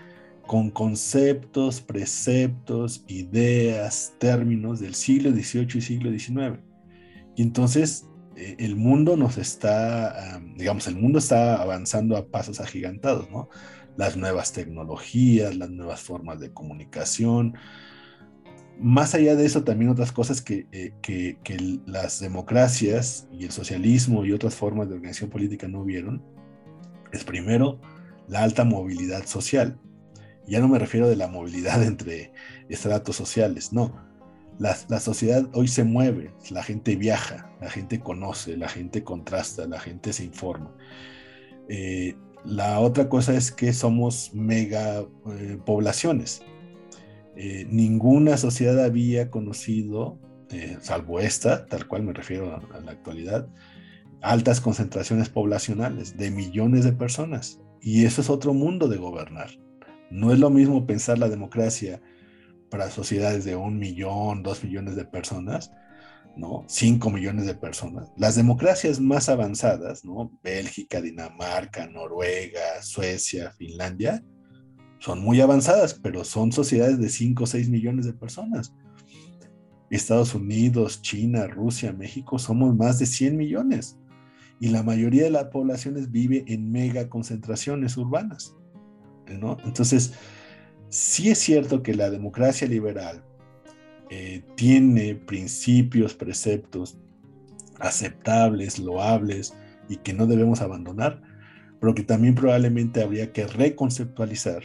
con conceptos, preceptos, ideas, términos del siglo XVIII y siglo XIX. Y entonces eh, el mundo nos está, digamos, el mundo está avanzando a pasos agigantados, ¿no? Las nuevas tecnologías, las nuevas formas de comunicación, más allá de eso, también otras cosas eh, que, que, las democracias y el socialismo y otras formas de organización política no vieron, es primero la alta movilidad social. Ya no me refiero de la movilidad entre estratos sociales, no. La, la sociedad hoy se mueve, la gente viaja, la gente conoce, la gente contrasta, la gente se informa. Eh, la otra cosa es que somos mega eh, poblaciones eh, ninguna sociedad había conocido, eh, salvo esta, tal cual me refiero a, la actualidad, altas concentraciones poblacionales de millones de personas. Y eso es otro mundo de gobernar. No es lo mismo pensar la democracia para sociedades de un millón, dos millones de personas, ¿no? Cinco millones de personas. Las democracias más avanzadas, ¿no? Bélgica, Dinamarca, Noruega, Suecia, Finlandia, son muy avanzadas, pero son sociedades de 5 o 6 millones de personas. Estados Unidos, China, Rusia, México, somos más de 100 millones. Y la mayoría de las poblaciones vive en mega concentraciones urbanas. ¿no? Entonces, sí es cierto que la democracia liberal eh, tiene principios, preceptos aceptables, loables y que no debemos abandonar, pero que también probablemente habría que reconceptualizar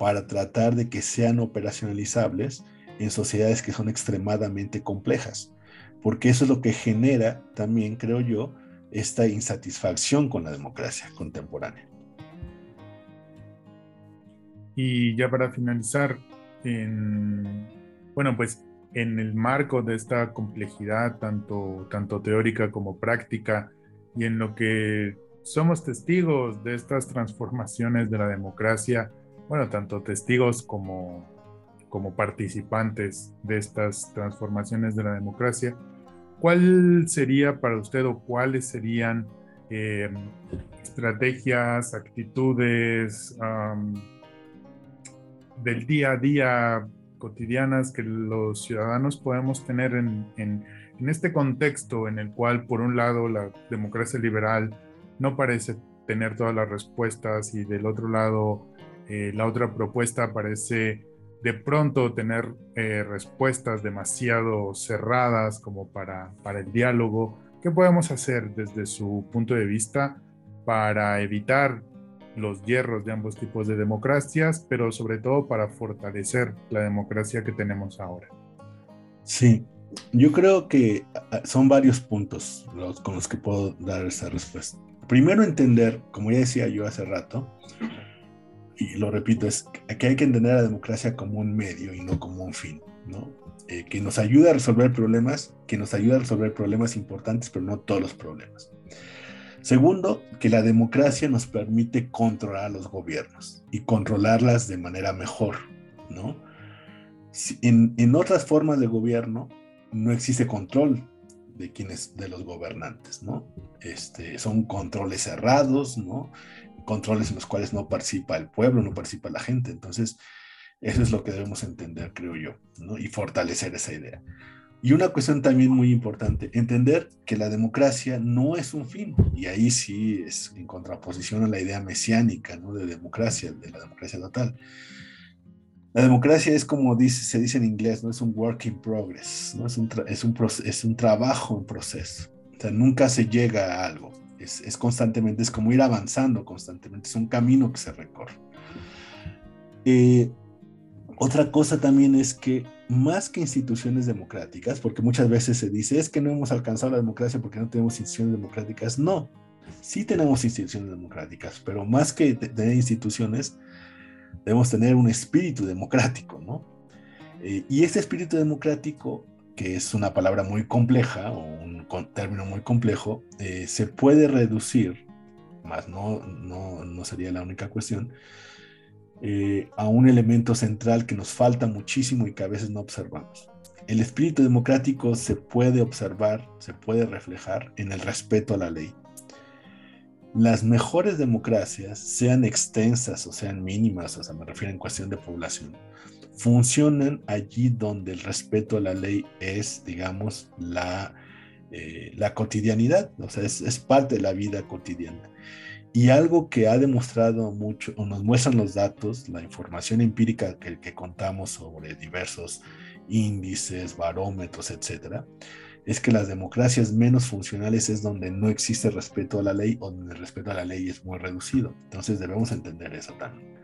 para tratar de que sean operacionalizables en sociedades que son extremadamente complejas, porque eso es lo que genera también, creo yo, esta insatisfacción con la democracia contemporánea. Y ya para finalizar, bueno, pues en el marco de esta complejidad, tanto, tanto teórica como práctica, y en lo que somos testigos de estas transformaciones de la democracia, bueno, tanto testigos como, como participantes de estas transformaciones de la democracia, ¿cuál sería para usted o cuáles serían em, estrategias, actitudes del día a día cotidianas que los ciudadanos podemos tener en, en, este contexto en el cual, por un lado, la democracia liberal no parece tener todas las respuestas y del otro lado, eh, la otra propuesta parece de pronto tener eh, respuestas demasiado cerradas como para, para el diálogo. ¿Qué podemos hacer desde su punto de vista para evitar los hierros de ambos tipos de democracias, pero sobre todo para fortalecer la democracia que tenemos ahora. Sí, yo creo que ah, son varios puntos los, con los que puedo dar esa respuesta. Primero entender, como ya decía yo hace rato, y lo repito, es que hay que entender a la democracia como un medio y no como un fin, ¿no? Eh, que nos ayuda a resolver problemas, que nos ayuda a resolver problemas importantes, pero no todos los problemas. Segundo, que la democracia nos permite controlar a los gobiernos y controlarlas de manera mejor, ¿no? En, en, otras formas de gobierno no existe control de quienes, de los gobernantes, ¿no? Este, son controles cerrados, ¿no? Controles en los cuales no participa el pueblo, no participa la gente. Entonces, eso es lo que debemos entender, creo yo, ¿no? Y fortalecer esa idea. Y una cuestión también muy importante, entender que la democracia no es un fin, y ahí sí es en contraposición a la idea mesiánica ¿no? de democracia, de la democracia total. La democracia es como dice, se dice en inglés, no es un work in progress, ¿no? es, un es, un es un trabajo en proceso. O sea, nunca se llega a algo, es, es constantemente, es como ir avanzando constantemente, es un camino que se recorre. Eh, otra cosa también es que más que instituciones democráticas, porque muchas veces se dice es que no hemos alcanzado la democracia porque no tenemos instituciones democráticas. No, sí tenemos instituciones democráticas, pero más que tener instituciones, debemos tener un espíritu democrático, ¿no? Eh, y ese espíritu democrático, que es una palabra muy compleja o un término muy complejo, eh, se puede reducir, más no, no, no sería la única cuestión, eh, a un elemento central que nos falta muchísimo y que a veces no observamos. El espíritu democrático se puede observar, se puede reflejar en el respeto a la ley. Las mejores democracias, sean extensas o sean mínimas, o sea, me refiero en cuestión de población, funcionan allí donde el respeto a la ley es, digamos, la, eh, la cotidianidad, o sea, es, es parte de la vida cotidiana. Y algo que ha demostrado mucho, o nos muestran los datos, la información empírica que, que contamos sobre diversos índices, barómetros, etcétera, es que las democracias menos funcionales es donde no existe respeto a la ley o donde el respeto a la ley es muy reducido. Entonces debemos entender eso también.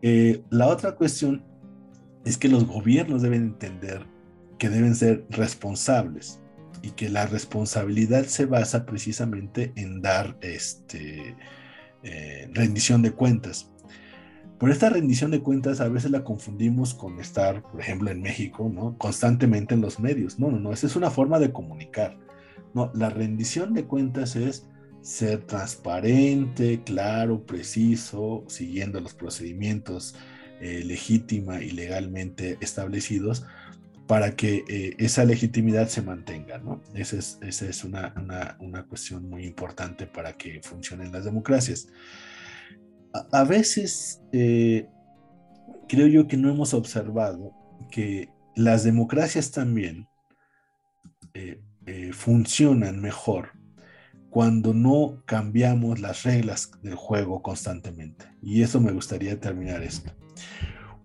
Eh, la otra cuestión es que los gobiernos deben entender que deben ser responsables y que la responsabilidad se basa precisamente en dar este, eh, rendición de cuentas. Por esta rendición de cuentas a veces la confundimos con estar, por ejemplo, en México, ¿no? Constantemente en los medios. No, no, no, esa es una forma de comunicar. No, la rendición de cuentas es ser transparente, claro, preciso, siguiendo los procedimientos eh, legítima y legalmente establecidos para que eh, esa legitimidad se mantenga, ¿no? Esa es, esa es una, una, cuestión muy importante para que funcionen las democracias. A, veces eh, creo yo que no hemos observado que las democracias también funcionan mejor cuando no cambiamos las reglas del juego constantemente. Y eso me gustaría terminar esto.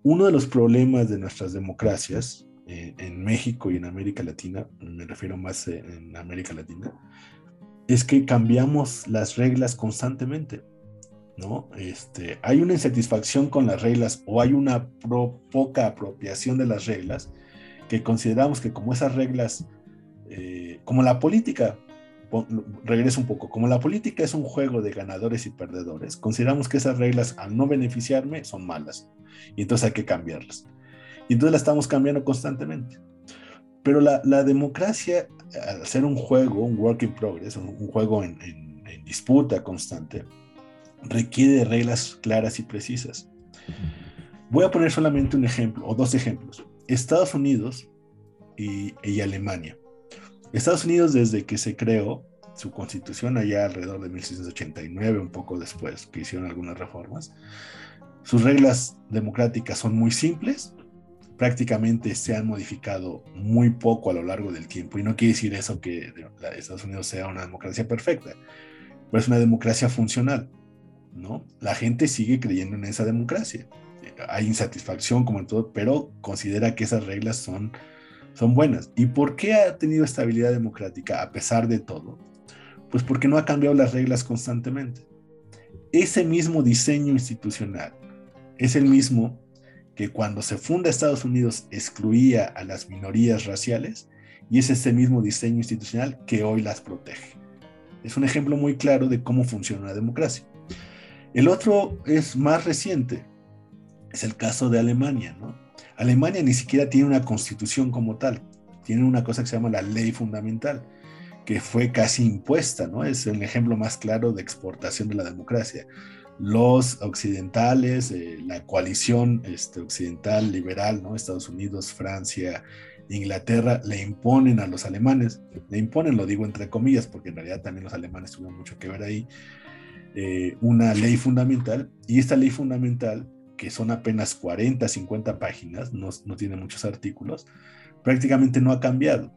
Uno de los problemas de nuestras democracias eh, en México y en América Latina, me refiero más en América Latina, es que cambiamos las reglas constantemente. ¿no? Este, hay una insatisfacción con las reglas o hay una poca apropiación de las reglas que consideramos que como esas reglas, eh, como la política, regreso un poco, como la política es un juego de ganadores y perdedores, consideramos que esas reglas al no beneficiarme son malas y entonces hay que cambiarlas. Y entonces las estamos cambiando constantemente. Pero la, democracia, al ser un juego, un work in progress, un, juego en disputa constante, requiere reglas claras y precisas. Voy a poner solamente un ejemplo o dos ejemplos. Estados Unidos y, Alemania. Estados Unidos desde que se creó su constitución allá alrededor de 1689, un poco después que hicieron algunas reformas, sus reglas democráticas son muy simples, prácticamente se han modificado muy poco a lo largo del tiempo y no quiere decir eso que Estados Unidos sea una democracia perfecta, pero es una democracia funcional. ¿no? La gente sigue creyendo en esa democracia. Hay insatisfacción como en todo, pero considera que esas reglas son, son buenas. ¿Y por qué ha tenido estabilidad democrática a pesar de todo? Pues porque no ha cambiado las reglas constantemente. Ese mismo diseño institucional es el mismo que cuando se funda Estados Unidos excluía a las minorías raciales y es ese mismo diseño institucional que hoy las protege. Es un ejemplo muy claro de cómo funciona la democracia. El otro es más reciente, es el caso de Alemania, ¿no? Alemania ni siquiera tiene una constitución como tal, tiene una cosa que se llama la ley fundamental, que fue casi impuesta, ¿no? Es el ejemplo más claro de exportación de la democracia. Los occidentales, eh, la coalición este, occidental liberal, ¿no? Estados Unidos, Francia, Inglaterra, le imponen a los alemanes, le imponen, lo digo entre comillas, porque en realidad también los alemanes tuvieron mucho que ver ahí, eh, una ley fundamental y esta ley fundamental, que son apenas 40, 50 páginas, no, no tiene muchos artículos, prácticamente no ha cambiado.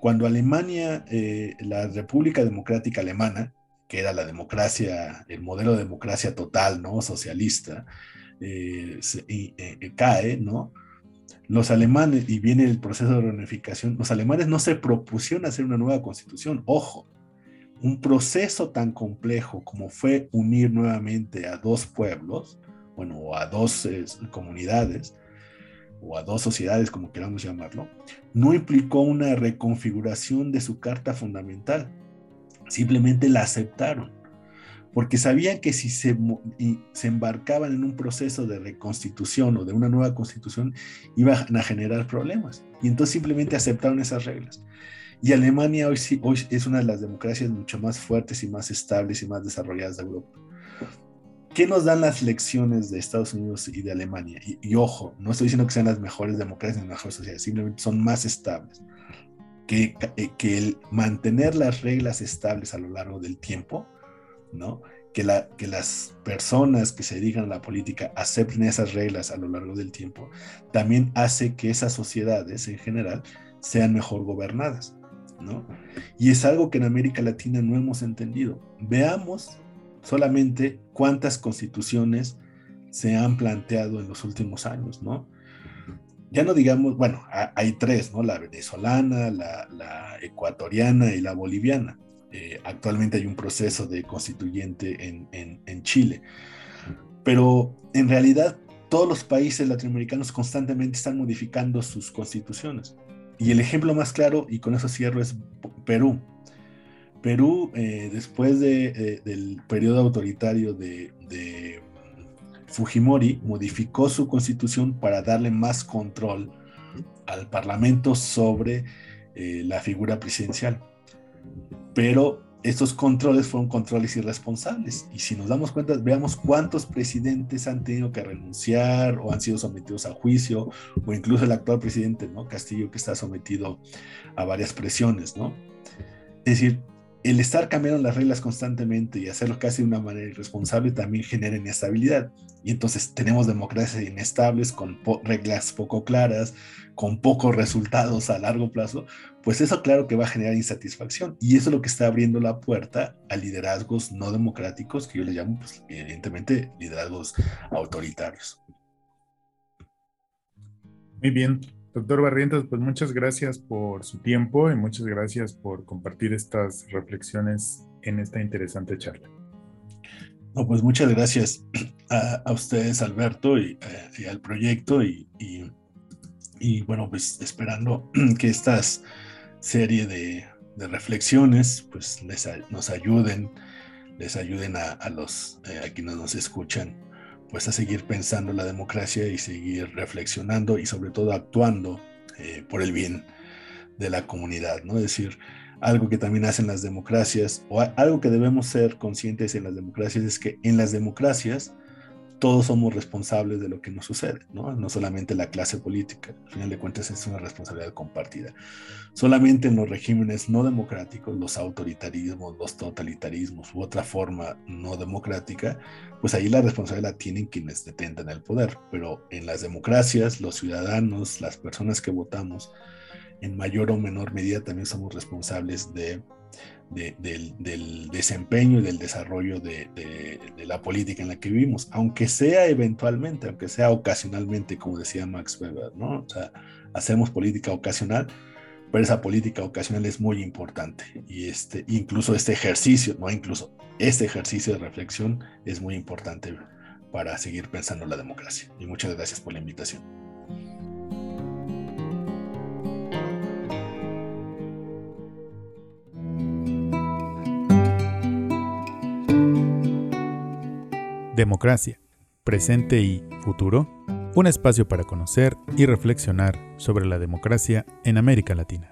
Cuando Alemania, eh, la República Democrática Alemana, que era la democracia, el modelo de democracia total, ¿no? Socialista, eh, cae, ¿no? Los alemanes, y viene el proceso de reunificación, los alemanes no se propusieron hacer una nueva constitución, ojo, un proceso tan complejo como fue unir nuevamente a dos pueblos, bueno, o a dos eh, comunidades, o a dos sociedades, como queramos llamarlo, no implicó una reconfiguración de su carta fundamental. Simplemente la aceptaron, porque sabían que si se, se embarcaban en un proceso de reconstitución o de una nueva constitución, iban a generar problemas. Y entonces simplemente aceptaron esas reglas. Y Alemania hoy, sí, hoy es una de las democracias mucho más fuertes y más estables y más desarrolladas de Europa. ¿Qué nos dan las lecciones de Estados Unidos y de Alemania? Y, ojo, no estoy diciendo que sean las mejores democracias ni las mejores sociedades, simplemente son más estables. Que, eh, que el mantener las reglas estables a lo largo del tiempo, ¿no? Que, que las personas que se dedican a la política acepten esas reglas a lo largo del tiempo, también hace que esas sociedades en general sean mejor gobernadas. Y es algo que en América Latina no hemos entendido. Veamos solamente cuántas constituciones se han planteado en los últimos años, ¿no? Ya no digamos, bueno, hay tres, ¿no? La venezolana, la, ecuatoriana y la boliviana. Eh, actualmente hay un proceso de constituyente en, en Chile. Pero en realidad todos los países latinoamericanos constantemente están modificando sus constituciones. Y el ejemplo más claro, y con eso cierro, es Perú. Perú, eh, después de, del periodo autoritario de, Fujimori, modificó su constitución para darle más control al Parlamento sobre eh, la figura presidencial. Pero estos controles fueron controles irresponsables. Y si nos damos cuenta, veamos cuántos presidentes han tenido que renunciar o han sido sometidos a juicio, o incluso el actual presidente, ¿no? Castillo, que está sometido a varias presiones, ¿no? Es decir, el estar cambiando las reglas constantemente y hacerlo casi de una manera irresponsable también genera inestabilidad. Y entonces tenemos democracias inestables con reglas poco claras, con pocos resultados a largo plazo, pues eso claro que va a generar insatisfacción. Y eso es lo que está abriendo la puerta a liderazgos no democráticos, que yo le llamo, pues, evidentemente, liderazgos autoritarios. Muy bien, Doctor Barrientos, pues muchas gracias por su tiempo y muchas gracias por compartir estas reflexiones en esta interesante charla. pues muchas gracias a, ustedes, Alberto, y, eh, al proyecto. Y, y, bueno, pues esperando que estas serie de, reflexiones pues les, nos ayuden, les ayuden a, los eh, a quienes nos escuchan, pues a seguir pensando la democracia y seguir reflexionando y sobre todo actuando eh, por el bien de la comunidad, ¿no? Es decir, algo que también hacen las democracias, o algo que debemos ser conscientes en las democracias, es que en las democracias todos somos responsables de lo que nos sucede, ¿no? No solamente la clase política, al final de cuentas es una responsabilidad compartida. Solamente en los regímenes no democráticos, los autoritarismos, los totalitarismos u otra forma no democrática, pues ahí la responsabilidad la tienen quienes detentan el poder, pero en las democracias, los ciudadanos, las personas que votamos, en mayor o menor medida también somos responsables de, del, desempeño y del desarrollo de, la política en la que vivimos, aunque sea eventualmente, aunque sea ocasionalmente, como decía Max Weber, ¿no? O sea, hacemos política ocasional, pero esa política ocasional es muy importante y este, incluso este ejercicio, no incluso, este ejercicio de reflexión es muy importante para seguir pensando en la democracia. Y muchas gracias por la invitación. Democracia, presente y futuro, un espacio para conocer y reflexionar sobre la democracia en América Latina.